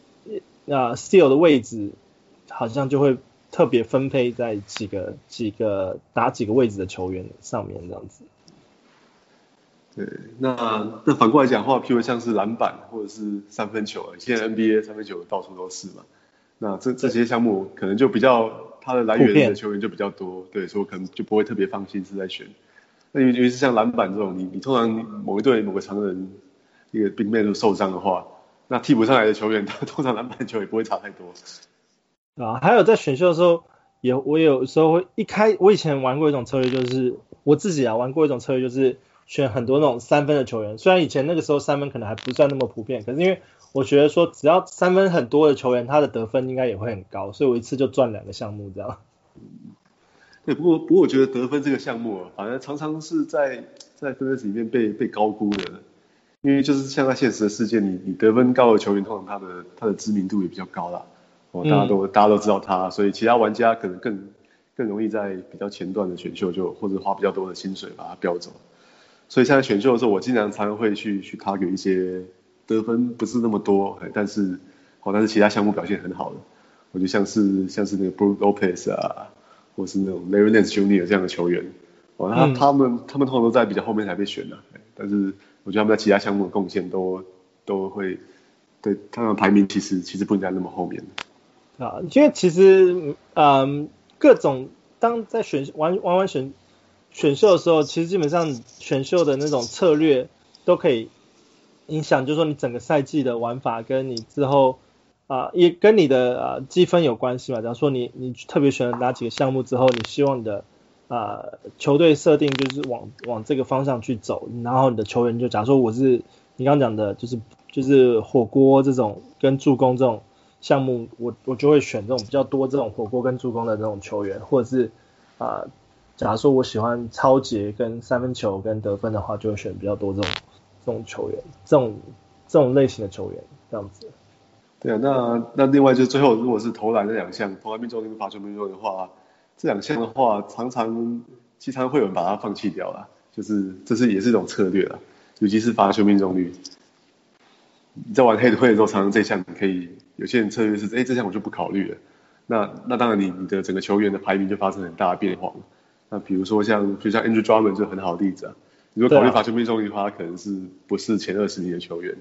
A: 那、呃、steal 的位置好像就会。特别分配在几个几个打几个位置的球员上面这样子。
B: 对，那那反过来讲的话，譬如像是篮板或者是三分球，现在 NBA 三分球到处都是嘛。那这这些项目可能就比较它的来源的球员就比较多，对，所以我可能就不会特别放心是在选。那尤其是像篮板这种，你你通常某一队某个常人一个 big man 都受伤的话，那替补上来的球员，他通常篮板球也不会差太多。
A: 啊，还有在选秀的时候，也我有时候会一开，我以前玩过一种策略，就是我自己啊玩过一种策略，就是选很多那种三分的球员。虽然以前那个时候三分可能还不算那么普遍，可是因为我觉得说只要三分很多的球员，他的得分应该也会很高，所以我一次就赚两个项目这样。
B: 对，不过不过我觉得得分这个项目啊，反正常常是在在分析里面被被高估的，因为就是像在现实的世界，你你得分高的球员，通常他的他的知名度也比较高啦。哦，大家都、嗯、大家都知道他，所以其他玩家可能更更容易在比较前段的选秀就或者花比较多的薪水把他标走。所以现在选秀的时候，我经常常会去去 target 一些得分不是那么多，但是哦，但是其他项目表现很好的，我就像是像是那个 Brook Lopez 啊，或是那种 Larry Nance Jr. 这样的球员，哦，他、嗯、他们他们通常都在比较后面才被选的，但是我觉得他们在其他项目的贡献都都会对他们的排名其实其实不应该那么后面的。
A: 啊，因为其实，嗯，各种当在选完完完选选秀的时候，其实基本上选秀的那种策略都可以影响，就是说你整个赛季的玩法跟你之后啊，也跟你的啊积分有关系嘛。假如说你你特别选了哪几个项目之后，你希望你的啊球队设定就是往往这个方向去走，然后你的球员就假如说我是你刚刚讲的，就是就是火锅这种跟助攻这种。项目我我就会选这种比较多这种火锅跟助攻的这种球员，或者是啊、假如说我喜欢抄截跟三分球跟得分的话，就会选比较多这种这种球员，这种这种类型的球员这样子。
B: 对啊，那那另外就最后如果是投篮这两项，投篮命中率跟罚球命中率的话，这两项的话常常经常会有人把它放弃掉了，就是这是也是一种策略了，尤其是罚球命中率。你在玩黑的会的时候，常常这项你可以。有些人策略是，哎、这项我就不考虑了。那那当然你，你你的整个球员的排名就发生很大的变化。那比如说像，就像 Andrew Drummond 就很好的例子啊。如果考虑罚球命中率的话，他可能是不是前二十名的球员。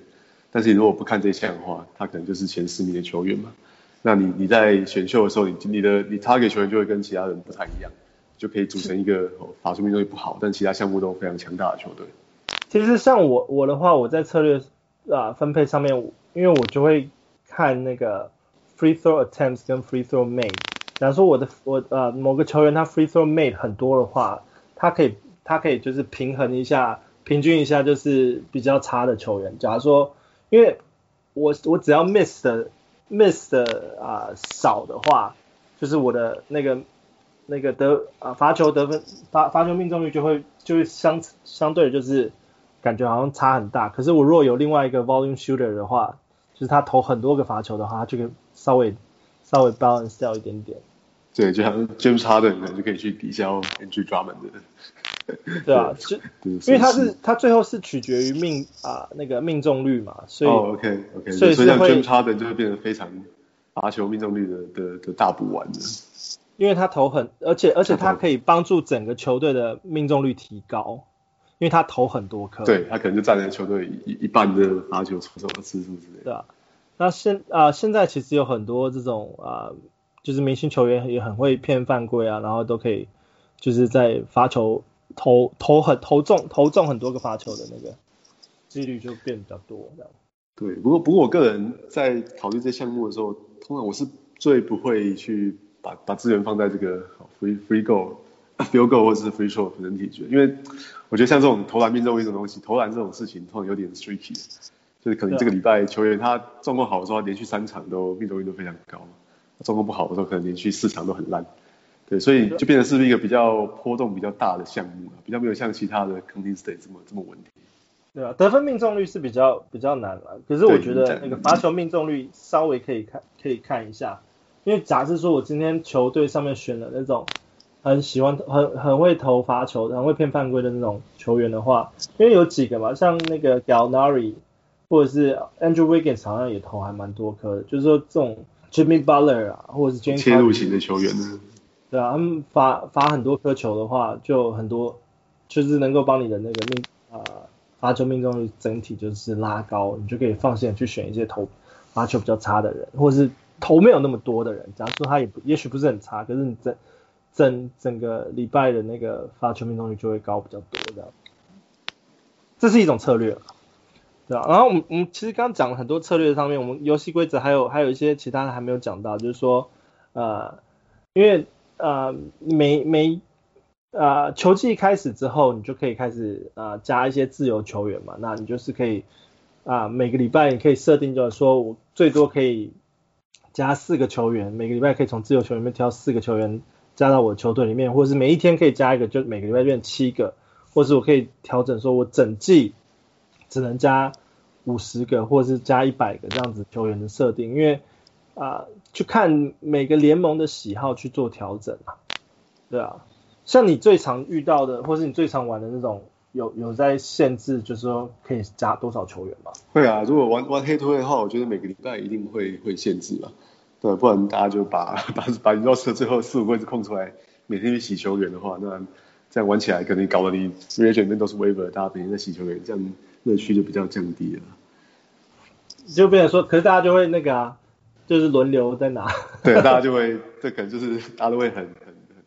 B: 但是你如果不看这项的话，他可能就是前十名的球员嘛。那你你在选秀的时候，你你的你 target 球员就会跟其他人不太一样，就可以组成一个罚球命中率不好，但其他项目都非常强大的球队。
A: 其实像我我的话，我在策略啊分配上面，因为我就会。看那个 free throw attempts 跟 free throw made，假如说我的我呃某个球员他 free throw made 很多的话，他可以他可以就是平衡一下，平均一下就是比较差的球员。假如说，因为我我只要 miss 的 miss 的啊、少的话，就是我的那个那个得啊罚球得分罚罚球命中率就会就会相相对就是感觉好像差很大。可是我如果有另外一个 volume shooter 的话，就是他投很多个罚球的话，他就可以稍微稍微 balance 掉一点点。
B: 对，就像 James Harden 可能就可以去抵消 Andre Drummond 的。
A: 对啊，就因为他是他最后是取决于命啊那个命中率嘛，所以、
B: oh, OK OK，
A: 所以
B: 所以像 James Harden 就会变得非常罚球命中率的的的大补丸的。
A: 因为他投很，而且而且他可以帮助整个球队的命中率提高，因为他投很多颗。
B: 对，他可能就占了球队一一半的罚球出手的次数之类的。
A: 对啊，那现啊、呃、现在其实有很多这种啊。呃就是明星球员也很会骗犯规啊，然后都可以就是在罚球投投很投中投中很多个罚球的那个几率就变比较多这样。
B: 对，不过不过我个人在考虑这项目的时候，通常我是最不会去把把资源放在这个 free free goal field goal 或者是 free throw 人体决，因为我觉得像这种投篮命中率这种东西，投篮这种事情通常有点 tricky，就是可能这个礼拜球员他状况好的时候，连续三场都命中率都非常高。状况不好的时候，可能连续四场都很烂，对，所以就变成是一个比较波动比较大的项目了，比较没有像其他的 contested state 这么这么稳定。
A: 对啊，得分命中率是比较比较难了，可是我觉得那个罚球命中率稍微可以看可以看一下，因为假设说我今天球队上面选了那种很喜欢很很会投罚球的、很会骗犯规的那种球员的话，因为有几个嘛，像那个 Gallinari 或者是 Andrew Wiggins 好像也投还蛮多颗的，就是说这种。Jimmy Butler 啊，或者是 James
B: 切入型的球员呢？
A: 对啊，他们罚罚很多颗球的话，就很多，就是能够帮你的那个命啊罚球命中率整体就是拉高，你就可以放心的去选一些投罚球比较差的人，或者是投没有那么多的人。假如说他也不也许不是很差，可是你整整整个礼拜的那个罚球命中率就会高比较多这样。这是一种策略。然后我们我们其实刚刚讲了很多策略上面，我们游戏规则还有还有一些其他的还没有讲到，就是说呃，因为呃每每呃球季开始之后，你就可以开始、呃、加一些自由球员嘛，那你就是可以啊、呃、每个礼拜你可以设定就是说我最多可以加四个球员，每个礼拜可以从自由球员里面挑四个球员加到我的球队里面，或者是每一天可以加一个，就每个礼拜变七个，或是我可以调整说我整季只能加。五十个或是加一百个这样子球员的设定，因为啊，去看每个联盟的喜好去做调整啊，对啊，像你最常遇到的，或是你最常玩的那种，有有在限制，就是说可以加多少球员吗？
B: 会啊，如果玩玩黑拖的话，我觉得每个礼拜一定会会限制吧，对，不然大家就把把把 roster 最后四五个位置空出来，每天去洗球员的话，那这样玩起来可能搞得你 r e g i o 里面都是 waiver，大家每天在洗球员，这样。乐趣就比较降低了，
A: 就变成说，可是大家就会那个啊，就是轮流在拿，
B: 对，大家就会，这可能就是大家都会很很很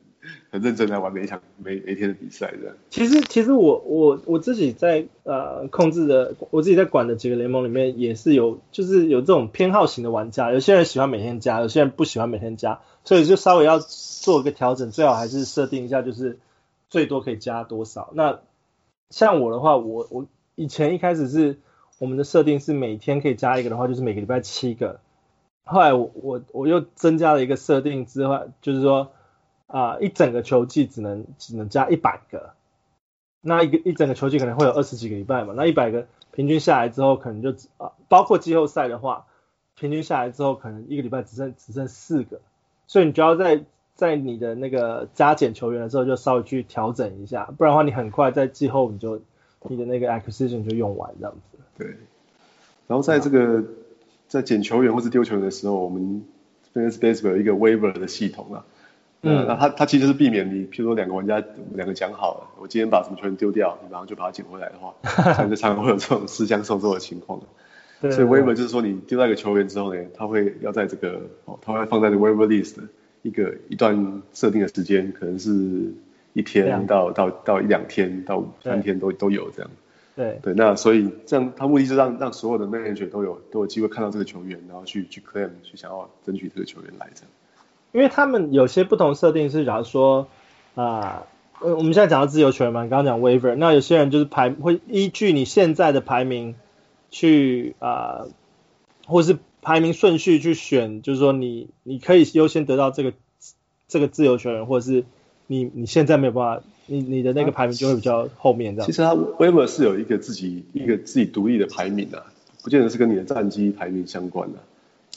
B: 很认真来玩每一场每每一天的比赛这样。
A: 其实其实我我我自己在呃控制的，我自己在管的几个联盟里面也是有，就是有这种偏好型的玩家，有些人喜欢每天加，有些人不喜欢每天加，所以就稍微要做一个调整，最好还是设定一下，就是最多可以加多少。那像我的话，我我。以前一开始是我们的设定是每天可以加一个的话，就是每个礼拜七个。后来我我我又增加了一个设定之后，就是说啊、一整个球季只能只能加一百个。那一个一整个球季可能会有二十几个礼拜嘛，那一百个平均下来之后，可能就啊包括季后赛的话，平均下来之后可能一个礼拜只剩只剩四个。所以你就要在在你的那个加减球员的时候就稍微去调整一下，不然的话你很快在季后你就。你的那个 acquisition 就用完这样子。
B: 对，然后在这个在捡球员或是丢球员的时候，我们 Fantasy Baseball 有一个 waiver 的系统啊。嗯。那它它其实是避免你，譬如说两个玩家两个讲好了，我今天把什么球员丢掉，然后就把它捡回来的话，常常会有这种私相授受的情况。对。所以 waiver 就是说你丢到一个球员之后呢，他会要在这个哦，他会放在这个 waiver list 一个一段设定的时间，可能是。一天到到到一两天到三天都都有这样，
A: 对。
B: 对，那所以这样，他目的是让让所有的 manager 都有都有机会看到这个球员，然后去去 claim 去想要争取这个球员来这样。
A: 因为他们有些不同设定是，假如说啊，呃，我们现在讲到自由球员嘛，刚刚讲 waiver，那有些人就是排会依据你现在的排名去啊，或是排名顺序去选，就是说你你可以优先得到这个这个自由球员，或者是你你现在没有办法，你你的那个排名就会比较后面这样。
B: 其实他 Waiver 是有一个自己一个自己独立的排名的，不见得是跟你的战绩排名相关的。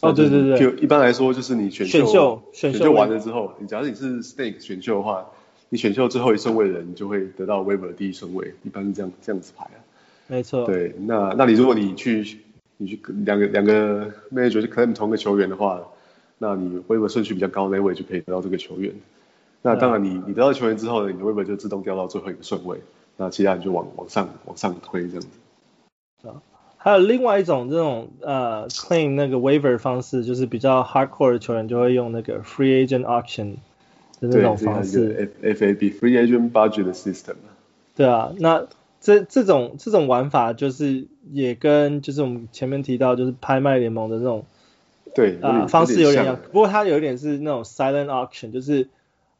A: 哦，对对对，
B: 就一般来说就是你选秀
A: 选秀
B: 完了之后，你假如你是 Snake 选秀的话，你选秀最后一顺位的人，你就会得到 Waiver 的第一顺位，一般是这样这样子排啊。
A: 没错。
B: 对，那那你如果你去你去两个两个 manager 是 claim 同个球员的话，那你 Waiver 顺序比较高那位就可以得到这个球员。那当然你你得到球员之后呢，你的 Waiver 就自动掉到最后一个顺位，那其他人就往往上往上推这样子。
A: 啊。还有另外一种这种呃 claim 那个 waiver 方式，就是比较 hardcore 的球员就会用那个 free agent auction 的那种方式。
B: F F A B free agent budget system。
A: 对啊，那这这种这种玩法就是也跟就是我们前面提到就是拍卖联盟的这种
B: 对
A: 啊、呃、方式有点像，不过它有一点是那种 silent auction，就是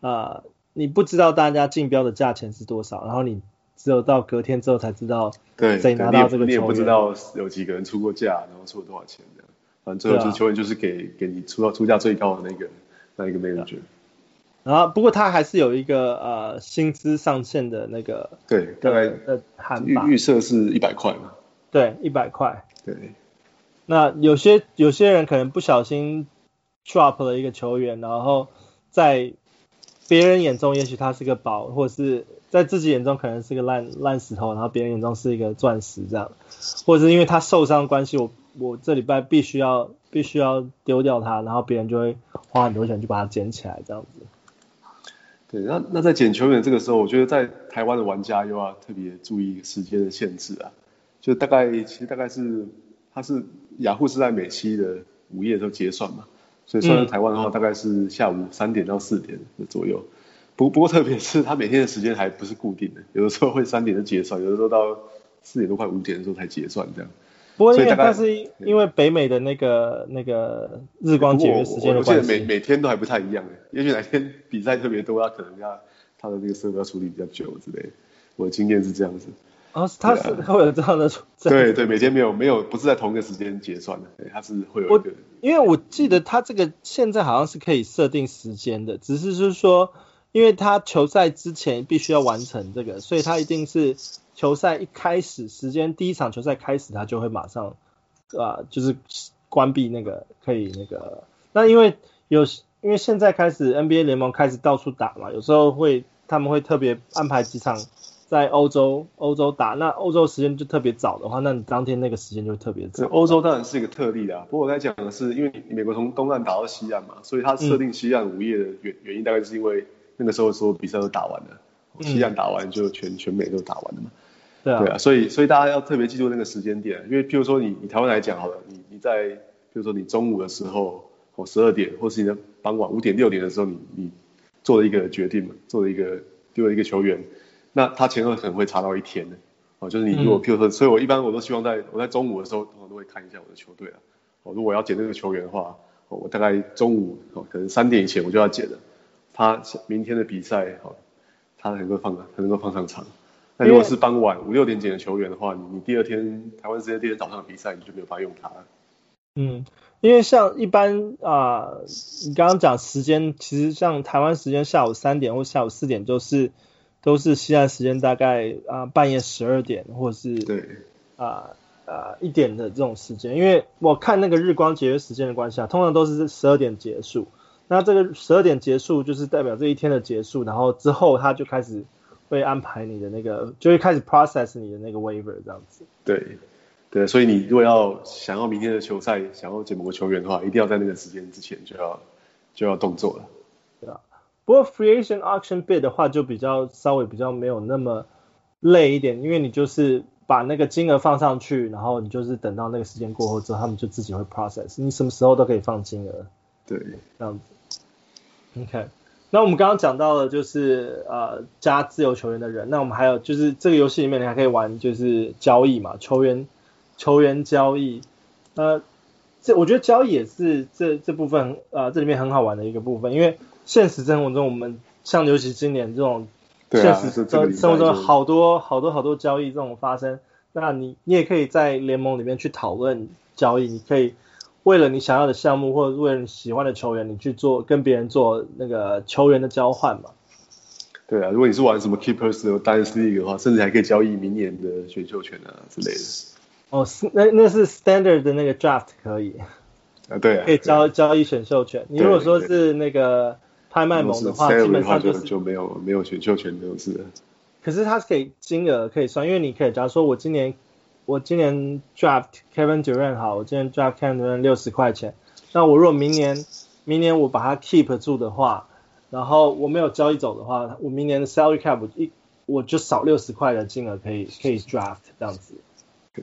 A: 啊、呃、你不知道大家竞标的价钱是多少，然后你。只有到隔天之后才知道，
B: 对，
A: 谁拿到这个球员，
B: 你也不知道有几个人出过价，然后出了多少钱。反正最后就是球员就是给、啊、给你出到出价最高的那个那一个 manager。然
A: 后不过他还是有一个呃薪资上限的那个，
B: 对，大概
A: 的预
B: 预设是一百块嘛。
A: 对，一百块。
B: 对。
A: 那有些有些人可能不小心 drop 了一个球员，然后在别人眼中也许他是个宝，或者是。在自己眼中可能是个烂烂石头，然后别人眼中是一个钻石这样，或者是因为他受伤关系，我我这礼拜必须要必须要丢掉他，然后别人就会花很多钱去把它捡起来这样子。
B: 对，那那在捡球员这个时候，我觉得在台湾的玩家又要特别注意时间的限制啊，就大概其实大概是他是雅虎是在美西的午夜的时候结算嘛，所以算在台湾的话大概是下午三点到四点的左右。不不过特别是他每天的时间还不是固定的，有的时候会三点就结算，有的时候到四点多快五点的时候才结算这样。
A: 不过因为它是因为北美的那个那个日光节约时间的关系，我记得
B: 每每天都还不太一样诶。也许哪天比赛特别多，他可能要他的那个设备要处理比较久之类的。我的经验是这样子。
A: 哦，他是会有这样的。
B: 对对，每天没有没有不是在同一个时间结算的，对，他是会有一个。
A: 因为我记得他这个现在好像是可以设定时间的，只是就是说。因为他球赛之前必须要完成这个，所以他一定是球赛一开始时间，第一场球赛开始，他就会马上啊、呃，就是关闭那个可以那个。那因为有因为现在开始 NBA 联盟开始到处打嘛，有时候会他们会特别安排几场在欧洲欧洲打，那欧洲时间就特别早的话，那你当天那个时间就特别早。
B: 欧洲当然是一个特例啦，不过我在讲的是，因为美国从东岸打到西岸嘛，所以它设定西岸午夜的原原因大概是因为。那个时候所有比赛都打完了，西岸打完就全、嗯、全美都打完了嘛。对啊，对啊，所以所以大家要特别记住那个时间点，因为譬如说你你台湾来讲好了，你你在譬如说你中午的时候或十二点，或是你的傍晚五点六点的时候，你你做了一个决定嘛，做了一个丢了一个球员，那他前后可能会差到一天的哦，就是你如果譬如说，所以我一般我都希望在我在中午的时候，我都会看一下我的球队啊，哦，如果要捡这个球员的话，我大概中午哦可能三点以前我就要捡了。他明天的比赛，好，他能够放，他能够放上场。那如果是傍晚五六点捡的球员的话，你你第二天台湾时间第二天早上的比赛，你就没有办法用他了。
A: 嗯，因为像一般啊、呃，你刚刚讲时间，其实像台湾时间下午三点或下午四点，就是都是西岸时间大概啊、呃、半夜十二点或是
B: 对
A: 啊啊一点的这种时间。因为我看那个日光节约时间的关系啊，通常都是十二点结束。那这个十二点结束，就是代表这一天的结束，然后之后他就开始会安排你的那个，就会开始 process 你的那个 waiver 这样子。
B: 对，对，所以你如果要想要明天的球赛，想要捡某个球员的话，一定要在那个时间之前就要就要动作了。
A: 不过 free agent auction bid 的话就比较稍微比较没有那么累一点，因为你就是把那个金额放上去，然后你就是等到那个时间过后之后，他们就自己会 process，你什么时候都可以放金额。
B: 对，
A: 这样子。OK，那我们刚刚讲到了就是呃加自由球员的人，那我们还有就是这个游戏里面你还可以玩就是交易嘛，球员球员交易，呃，这我觉得交易也是这这部分呃这里面很好玩的一个部分，因为现实生活中我们像尤其今年这种现实生生活中好多好多好多交易这种发生，那你你也可以在联盟里面去讨论交易，你可以。为了你想要的项目，或者为了你喜欢的球员，你去做跟别人做那个球员的交换嘛。
B: 对啊，如果你是玩什么 Keepers Dynasty League 的话，甚至还可以交易明年的选秀权啊之类的。
A: 哦，是那那是 Standard 的那个 Draft 可以。
B: 啊，对啊。
A: 可以交交易选秀权。你如果说是那个拍卖盟的话，基本上
B: 就就没有没有选秀权这种事。
A: 可是它给金额可以算，因为你可以假如说我今年我今年 Draft Kevin Durant 好，我今年 Draft Kevin Durant 六十块钱，那我如果明年明年我把它 keep 住的话。然后我没有交易走的话，我明年的 salary cap 一我就少六十块的金额可以可以 draft 这样子。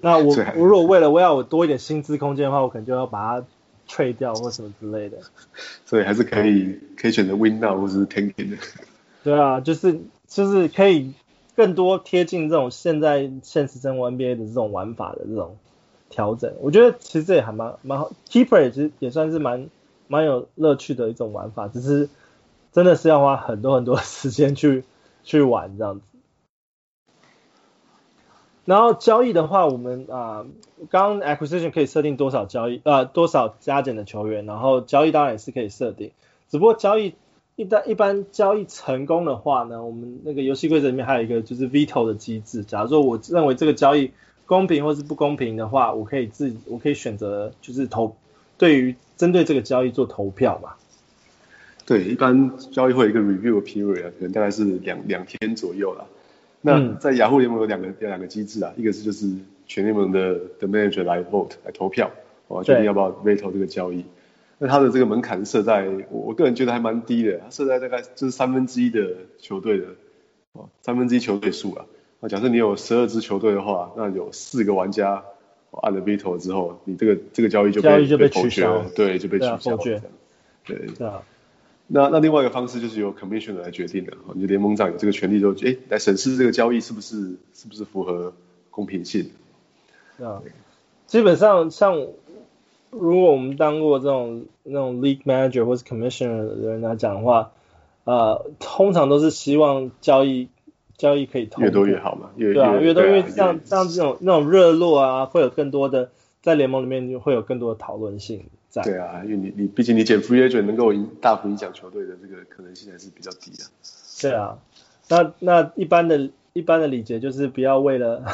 A: 那我我如果为了我要我多一点薪资空间的话，我可能就要把它 trade 掉或什么之类的。
B: 所以还是可以可以选择 win now 或是 tanking 的。
A: 对啊，就是就是可以更多贴近这种现在现实生活 NBA 的这种玩法的这种调整。我觉得其实这也还蛮蛮好，keeper 也其实也算是蛮蛮有乐趣的一种玩法，只是。真的是要花很多很多 时间去去玩这样子。然后交易的话，我们啊，刚、acquisition 可以设定多少交易呃多少加减的球员，然后交易当然也是可以设定。只不过交易一旦一般交易成功的话呢，我们那个游戏规则里面还有一个就是 veto 的机制。假如说我认为这个交易公平或是不公平的话，我可以自我可以选择就是投对于针对这个交易做投票嘛。
B: 对，一般交易会有一个 review period，可能大概是两两天左右啦。那在雅虎联盟有两个有两个机制啊，一个是就是全联盟的的 manager 来 vote 来投票，哦，决定要不要 veto 这个交易。那它的这个门槛设在，我我个人觉得还蛮低的，它设在大概就是三分之一的球队的，哦，三分之一球队数啊。那，假设你有十二支球队的话，那有四个玩家按了 veto 之后，你这个这个交易就被
A: 被取消了，
B: 对，就被取消了。对，对啊。那那另外一个方式就是由 commissioner 来决定的，你的联盟长有这个权利，就哎来审视这个交易是不是是不是符合公平性。
A: 啊，基本上像如果我们当过这种那种 league manager 或是 commissioner 的人来讲的话，呃，通常都是希望交易交易可以通，
B: 越多越好嘛，越
A: 对啊，越多越像
B: 越
A: 像这种那种热络啊，会有更多的在联盟里面就会有更多的讨论性。
B: 对啊，因为你你毕竟你减 free agent 能够影大幅影响球队的这个可能性还是比较低的。
A: 对啊，那那一般的一般的礼节就是不要为了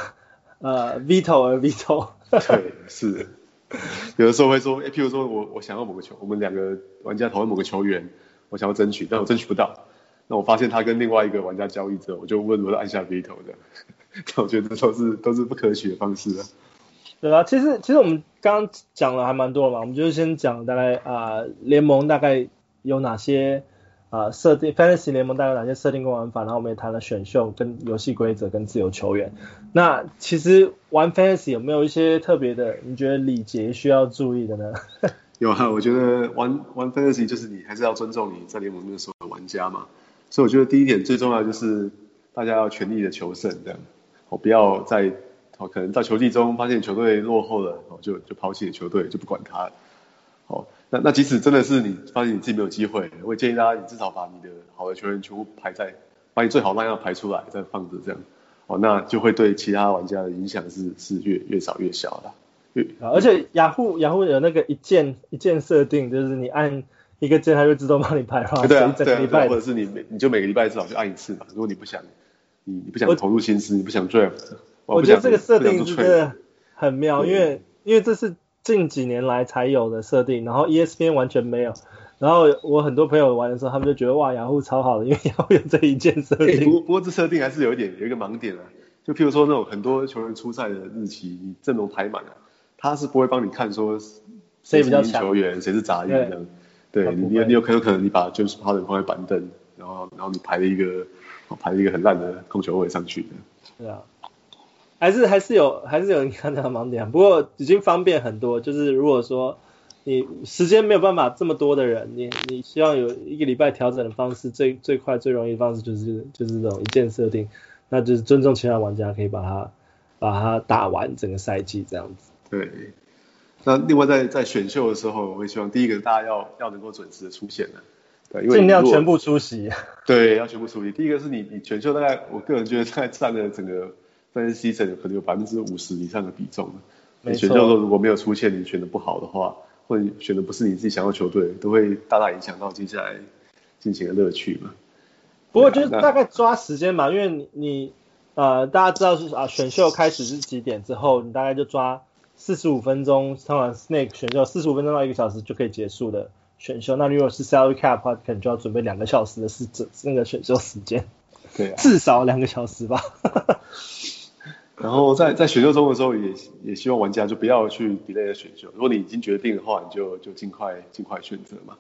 A: 呃 veto 而 veto。
B: 对，是。有的时候会说，哎，譬如说我我想要某个球，我们两个玩家讨论某个球员，我想要争取，但我争取不到。那我发现他跟另外一个玩家交易之后，我就问我按下 veto 的。我觉得这都是都是不可取的方式啊。
A: 对啊，其实其实我们刚刚讲了还蛮多嘛，我们就是先讲大概啊、呃、联盟大概有哪些啊、呃、设定，Fantasy 联盟大概有哪些设定跟玩法，然后我们也谈了选秀跟游戏规则跟自由球员。那其实玩 Fantasy 有没有一些特别的，你觉得礼节需要注意的呢？
B: 有啊，我觉得玩玩 Fantasy 就是你还是要尊重你在联盟那个时候的玩家嘛，所以我觉得第一点最重要就是大家要全力的求胜，这样，我不要再。哦，可能在球季中发现球队落后了，哦，就就抛弃了球队，就不管他了。哦，那那即使真的是你发现你自己没有机会，我也建议大家，你至少把你的好的球员全部排在，把你最好那样排出来，再放着这样。哦，那就会对其他玩家的影响是是越越少越小的。越
A: 而且雅虎雅虎有那个一键一键设定，就是你按一个键，它就自动帮你排好。
B: 对啊，对啊，对啊，或者是你每你就每个礼拜至少就按一次嘛。如果你不想你你不想投入心思，你不想 draft。
A: 我觉得这个设定是真的很妙，因为因为这是近几年来才有的设定，然后 ESPN 完全没有。然后我很多朋友玩的时候，他们就觉得哇，雅虎超好的，因为 雅虎有这一件设定。
B: 不过不过这设定还是有一点有一个盲点啊，就譬如说那种很多球员出赛的日期，你阵容排满了，他是不会帮你看说谁比较强球员，谁是杂役这样。对你你有可能可能你把 James Harden 放在板凳，然后然后你排了一个排了一个很烂的控球位上去的。
A: 对啊。还是还是有还是有人看到盲点，不过已经方便很多。就是如果说你时间没有办法这么多的人，你你希望有一个礼拜调整的方式，最最快最容易的方式就是就是这种一键设定，那就是尊重其他玩家，可以把它把它打完整个赛季这样子。
B: 对。那另外在在选秀的时候，我会希望第一个大家要要能够准时的出现的，对，因为尽
A: 量全部出席。
B: 对，要全部出席。第一个是你你选秀大概，我个人觉得大概占了整个。分析层可能有百分之五十以上的比重，没错。选秀如果没有出现，你选的不好的话，或者选的不是你自己想要球队，都会大大影响到接下来进行的乐趣嘛。
A: 不过就是大概抓时间嘛，因为你你呃大家知道是啊选秀开始是几点之后，你大概就抓四十五分钟，通常 Snake 选秀四十五分钟到一个小时就可以结束的选秀。那如果是 Salary Cap 的话，可能就要准备两个小时的是这那个选秀时间，
B: 对、啊，
A: 至少两个小时吧。
B: 然后在在选秀中的时候也，也也希望玩家就不要去 delay 的选秀。如果你已经决定的话，你就就尽快尽快选择嘛。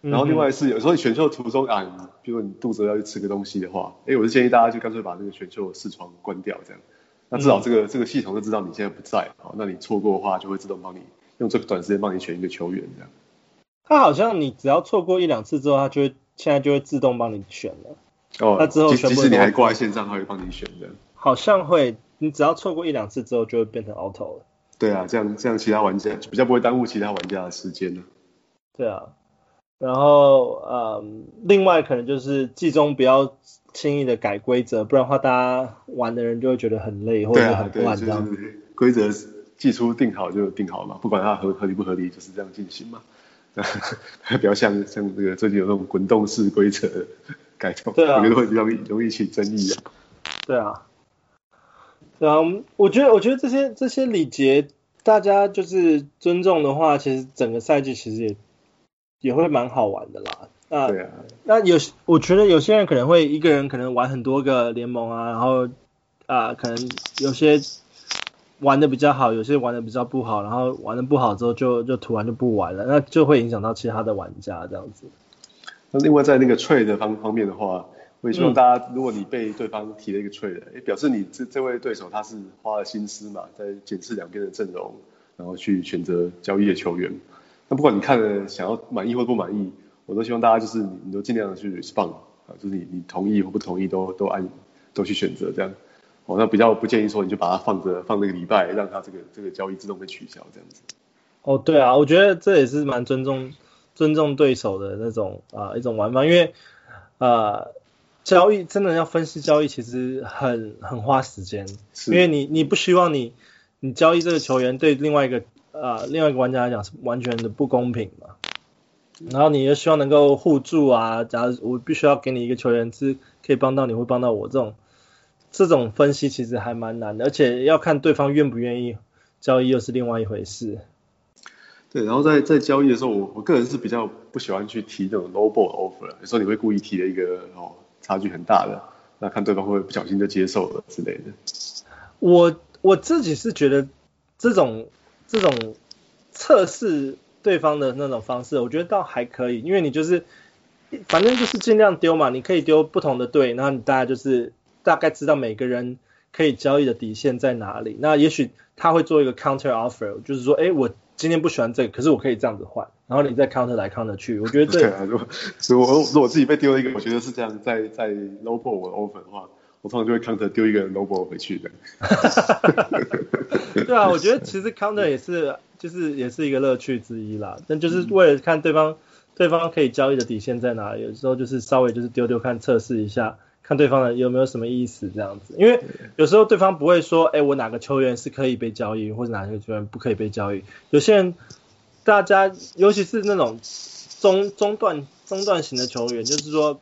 B: 然后另外是有时候你选秀途中啊，比如你肚子要去吃个东西的话，哎，我是建议大家就干脆把那个选秀视窗关掉，这样。那至少这个、嗯、这个系统就知道你现在不在，好，那你错过的话就会自动帮你用这个短时间帮你选一个球员这样。
A: 它好像你只要错过一两次之后，它就会现在就会自动帮你选了。
B: 哦，
A: 那之后
B: 即使你还挂在线上，它会帮你选的。
A: 好像会。你只要错过一两次之后，就会变成 auto 了。
B: 对啊，这样这样其他玩家就比较不会耽误其他玩家的时间了。
A: 对啊，然后呃，另外可能就是季中不要轻易的改规则，不然的话大家玩的人就会觉得很累或者很乱这样。
B: 规则季初定好就定好嘛，不管它合合理不合理，就是这样进行嘛。比较像像这个最近有那种滚动式规则改动，对啊，我觉得会比较容易起争议啊。
A: 对啊。对啊，我觉得，我觉得这些这些礼节，大家就是尊重的话，其实整个赛季其实也也会蛮好玩的啦。那对啊，那有我觉得有些人可能会一个人可能玩很多个联盟啊，然后啊、呃，可能有些玩的比较好，有些玩的比较不好，然后玩的不好之后就就突然就不玩了，那就会影响到其他的玩家这样子。
B: 那另外在那个 trade 方方面的话。我也希望大家，如果你被对方提了一个 trade，哎，表示你这这位对手他是花了心思嘛，在检视两边的阵容，然后去选择交易的球员。那不管你看了想要满意或不满意，我都希望大家就是你，你都尽量的去 respond 啊，就是你你同意或不同意都都按都去选择这样。哦，那比较不建议说你就把它放着放那个礼拜，让它这个这个交易自动被取消这样子。
A: 哦，对啊，我觉得这也是蛮尊重尊重对手的那种啊一种玩法，因为啊。交易真的要分析交易，其实很很花时间，因为你你不希望你你交易这个球员对另外一个呃另外一个玩家来讲是完全的不公平嘛，然后你又希望能够互助啊，假如我必须要给你一个球员是可以帮到你会帮到我这种这种分析其实还蛮难的，而且要看对方愿不愿意交易又是另外一回事。
B: 对，然后在在交易的时候，我我个人是比较不喜欢去提这种 low ball offer，有时候你会故意提了一个哦。差距很大的，那看对方会不会不小心就接受了之类的。
A: 我我自己是觉得这种这种测试对方的那种方式，我觉得倒还可以，因为你就是反正就是尽量丢嘛，你可以丢不同的队，然后你大家就是大概知道每个人可以交易的底线在哪里。那也许他会做一个 counter offer，就是说，哎，我今天不喜欢这个，可是我可以这样子换。然后你再 counter 来 counter 去，我觉得这
B: 对啊，如果如果如果我自己被丢了一个，我觉得是这样，在在 low ball 我的 offer 的话，我通常就会 counter 丢一个 low ball 回去的。
A: 对啊，我觉得其实 counter 也是就是也是一个乐趣之一啦，但就是为了看对方、嗯、对方可以交易的底线在哪里，有时候就是稍微就是丢丢看测试一下，看对方的有没有什么意思这样子，因为有时候对方不会说，哎，我哪个球员是可以被交易，或者哪个球员不可以被交易，有些人。大家尤其是那种中中段中段型的球员，就是说，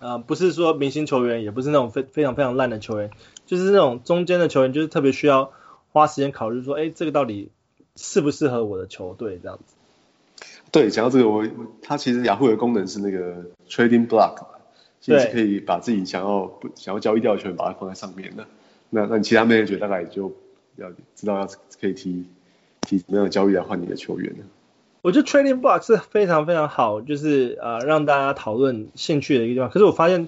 A: 呃，不是说明星球员，也不是那种非非常非常烂的球员，就是那种中间的球员，就是特别需要花时间考虑说，哎，这个到底适不适合我的球队这样子。
B: 对，讲到这个，我它其实雅虎的功能是那个 trading block，其实是可以把自己想要不想要交易掉的球员把它放在上面的。那那你其他 manager 大概就要知道要可以提。提什么样的交易来换你的球员呢？
A: 我觉得 Trading Block 是非常非常好，就是呃让大家讨论兴趣的一个地方。可是我发现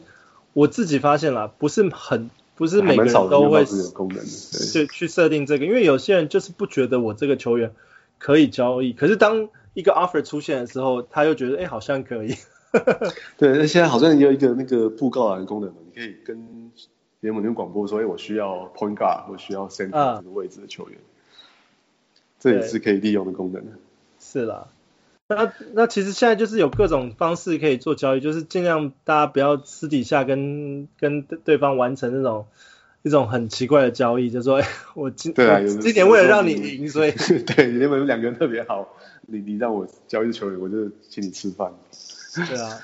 A: 我自己发现了，不是很不是每个人都会这个功能对，去设定这个，因为有些人就是不觉得我这个球员可以交易，可是当一个 offer 出现的时候，他又觉得哎好像可以。
B: 对，那现在好像也有一个那个布告栏的功能，你可以跟联盟跟广播说，哎我需要 Point Guard 我需要 Center 这个位置的球员。嗯这也是可以利用的功能。
A: 是啦，那那其实现在就是有各种方式可以做交易，就是尽量大家不要私底下跟跟对方完成那种一种很奇怪的交易，就是说，哎，我今对啊，今年为了让你赢，所以
B: 对，因为两个人特别好，你你让我交易球员，我就请你吃饭。
A: 对啊，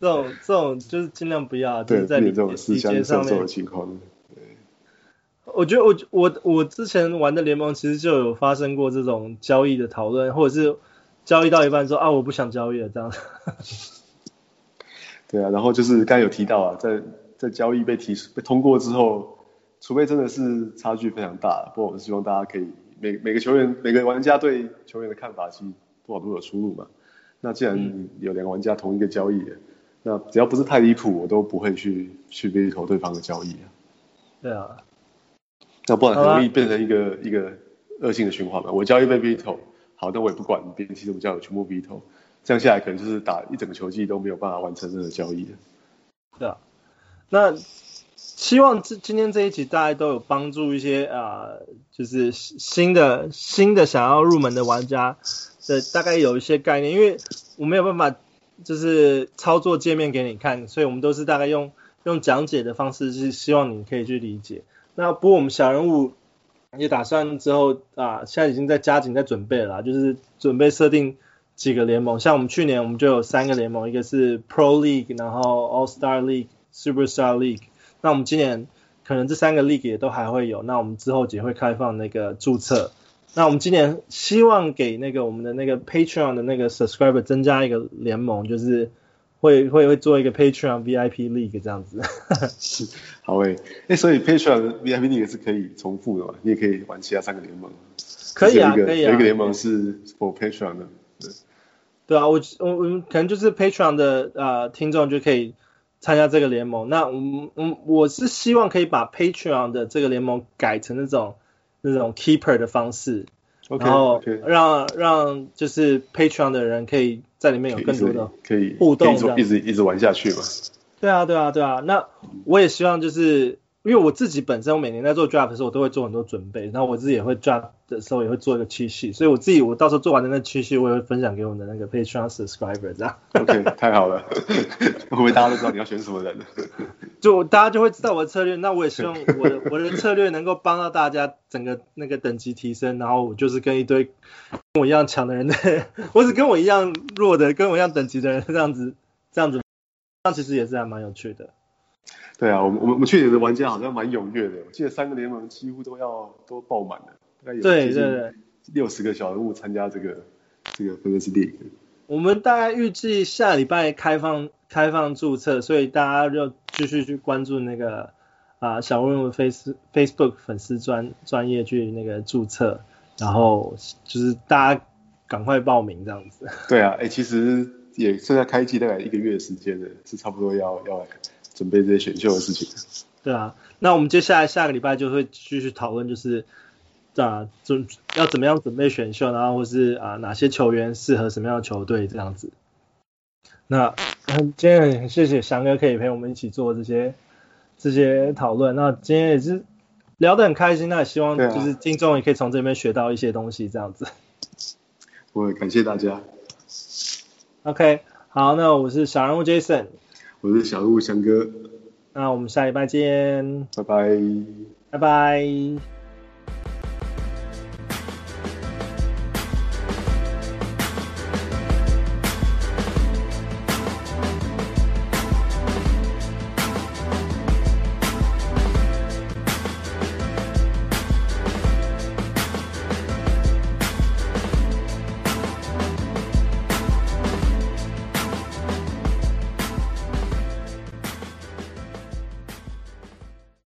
A: 这种这种就是尽量不要，
B: 对，
A: 就是在
B: 这种私相授受的情况。对，
A: 我觉得我我我之前玩的联盟其实就有发生过这种交易的讨论，或者是交易到一半说啊我不想交易了这样。
B: 对啊，然后就是刚才有提到啊，在在交易被提被通过之后，除非真的是差距非常大，不过我们希望大家可以每每个球员每个玩家对球员的看法其实多少都有出入嘛。那既然有两个玩家同一个交易那只要不是太离谱，我都不会去去被投对方的交易啊。
A: 对啊，
B: 那不然很容易变成一个、啊、一个恶性的循环嘛。我交易被 veto，好，那我也不管别人其实我交易全部 veto，这样下来可能就是打一整个球季都没有办法完成任何交易的。
A: 对啊，那希望这今天这一集大家都有帮助一些啊、呃，就是新的新的想要入门的玩家。对，大概有一些概念，因为我没有办法就是操作界面给你看，所以我们都是大概用用讲解的方式，是希望你可以去理解。那不过我们小人物也打算之后啊，现在已经在加紧在准备了，就是准备设定几个联盟，像我们去年我们就有三个联盟，一个是 Pro League，然后 All Star League、Superstar League。那我们今年可能这三个 league 也都还会有，那我们之后也会开放那个注册。那我们今年希望给那个我们的那个 Patreon 的那个 subscriber 增加一个联盟，就是会会会做一个 Patreon VIP League 这样子。
B: 是，好诶，哎，所以 Patreon VIP League 是可以重复的嘛？你也可以玩其他三个联盟。
A: 可以啊，可以啊。
B: 有一个联盟是 for Patreon 的。对，
A: 对啊，我我我们可能就是 Patreon 的呃听众就可以参加这个联盟。那我我我是希望可以把 Patreon 的这个联盟改成那种。那种 keeper 的方式，okay, 然后让.让就是 Patreon 的人可以在里面有更多的可以互动，
B: 一直一直玩下去嘛。
A: 对啊，对啊，对啊。那我也希望就是。因为我自己本身，我每年在做 draft 的时候，我都会做很多准备。然后我自己也会 draft 的时候，也会做一个区系。所以我自己，我到时候做完的那区系，我也会分享给我们的那个 Patreon subscriber 这样。
B: OK，太好了。会不会大家都知道你要选什么人？
A: 就大家就会知道我的策略。那我也希望我的我的策略能够帮到大家整个那个等级提升。然后我就是跟一堆跟我一样强的人的，我只跟我一样弱的，跟我一样等级的人这样子，这样子，那其实也是还蛮有趣的。
B: 对啊，我们我们我们去年的玩家好像蛮踊跃的，我记得三个联盟几乎都要都爆满了，大概有对对对六十个小人物参加这个这个 Fantasy League。
A: 我们大概预计下礼拜开放开放注册，所以大家就继续去关注那个啊小人物 Face Facebook 粉丝专专业去那个注册，然后就是大家赶快报名这样子。
B: 对啊，哎，其实也现在开季大概一个月的时间了，是差不多要要来。准备这些选秀的事情。
A: 对啊，那我们接下来下个礼拜就会继续讨论，就是啊，准要怎么样准备选秀，然后或是啊哪些球员适合什么样的球队这样子。那今天很谢谢翔哥可以陪我们一起做这些这些讨论。那今天也是聊得很开心，那也希望就是听众也可以从这边学到一些东西这样子。
B: 我也感谢大家。
A: OK，好，那我是小人物 Jason。
B: 我是小鹿翔哥，
A: 那我们下礼拜见，
B: 拜拜，
A: 拜拜。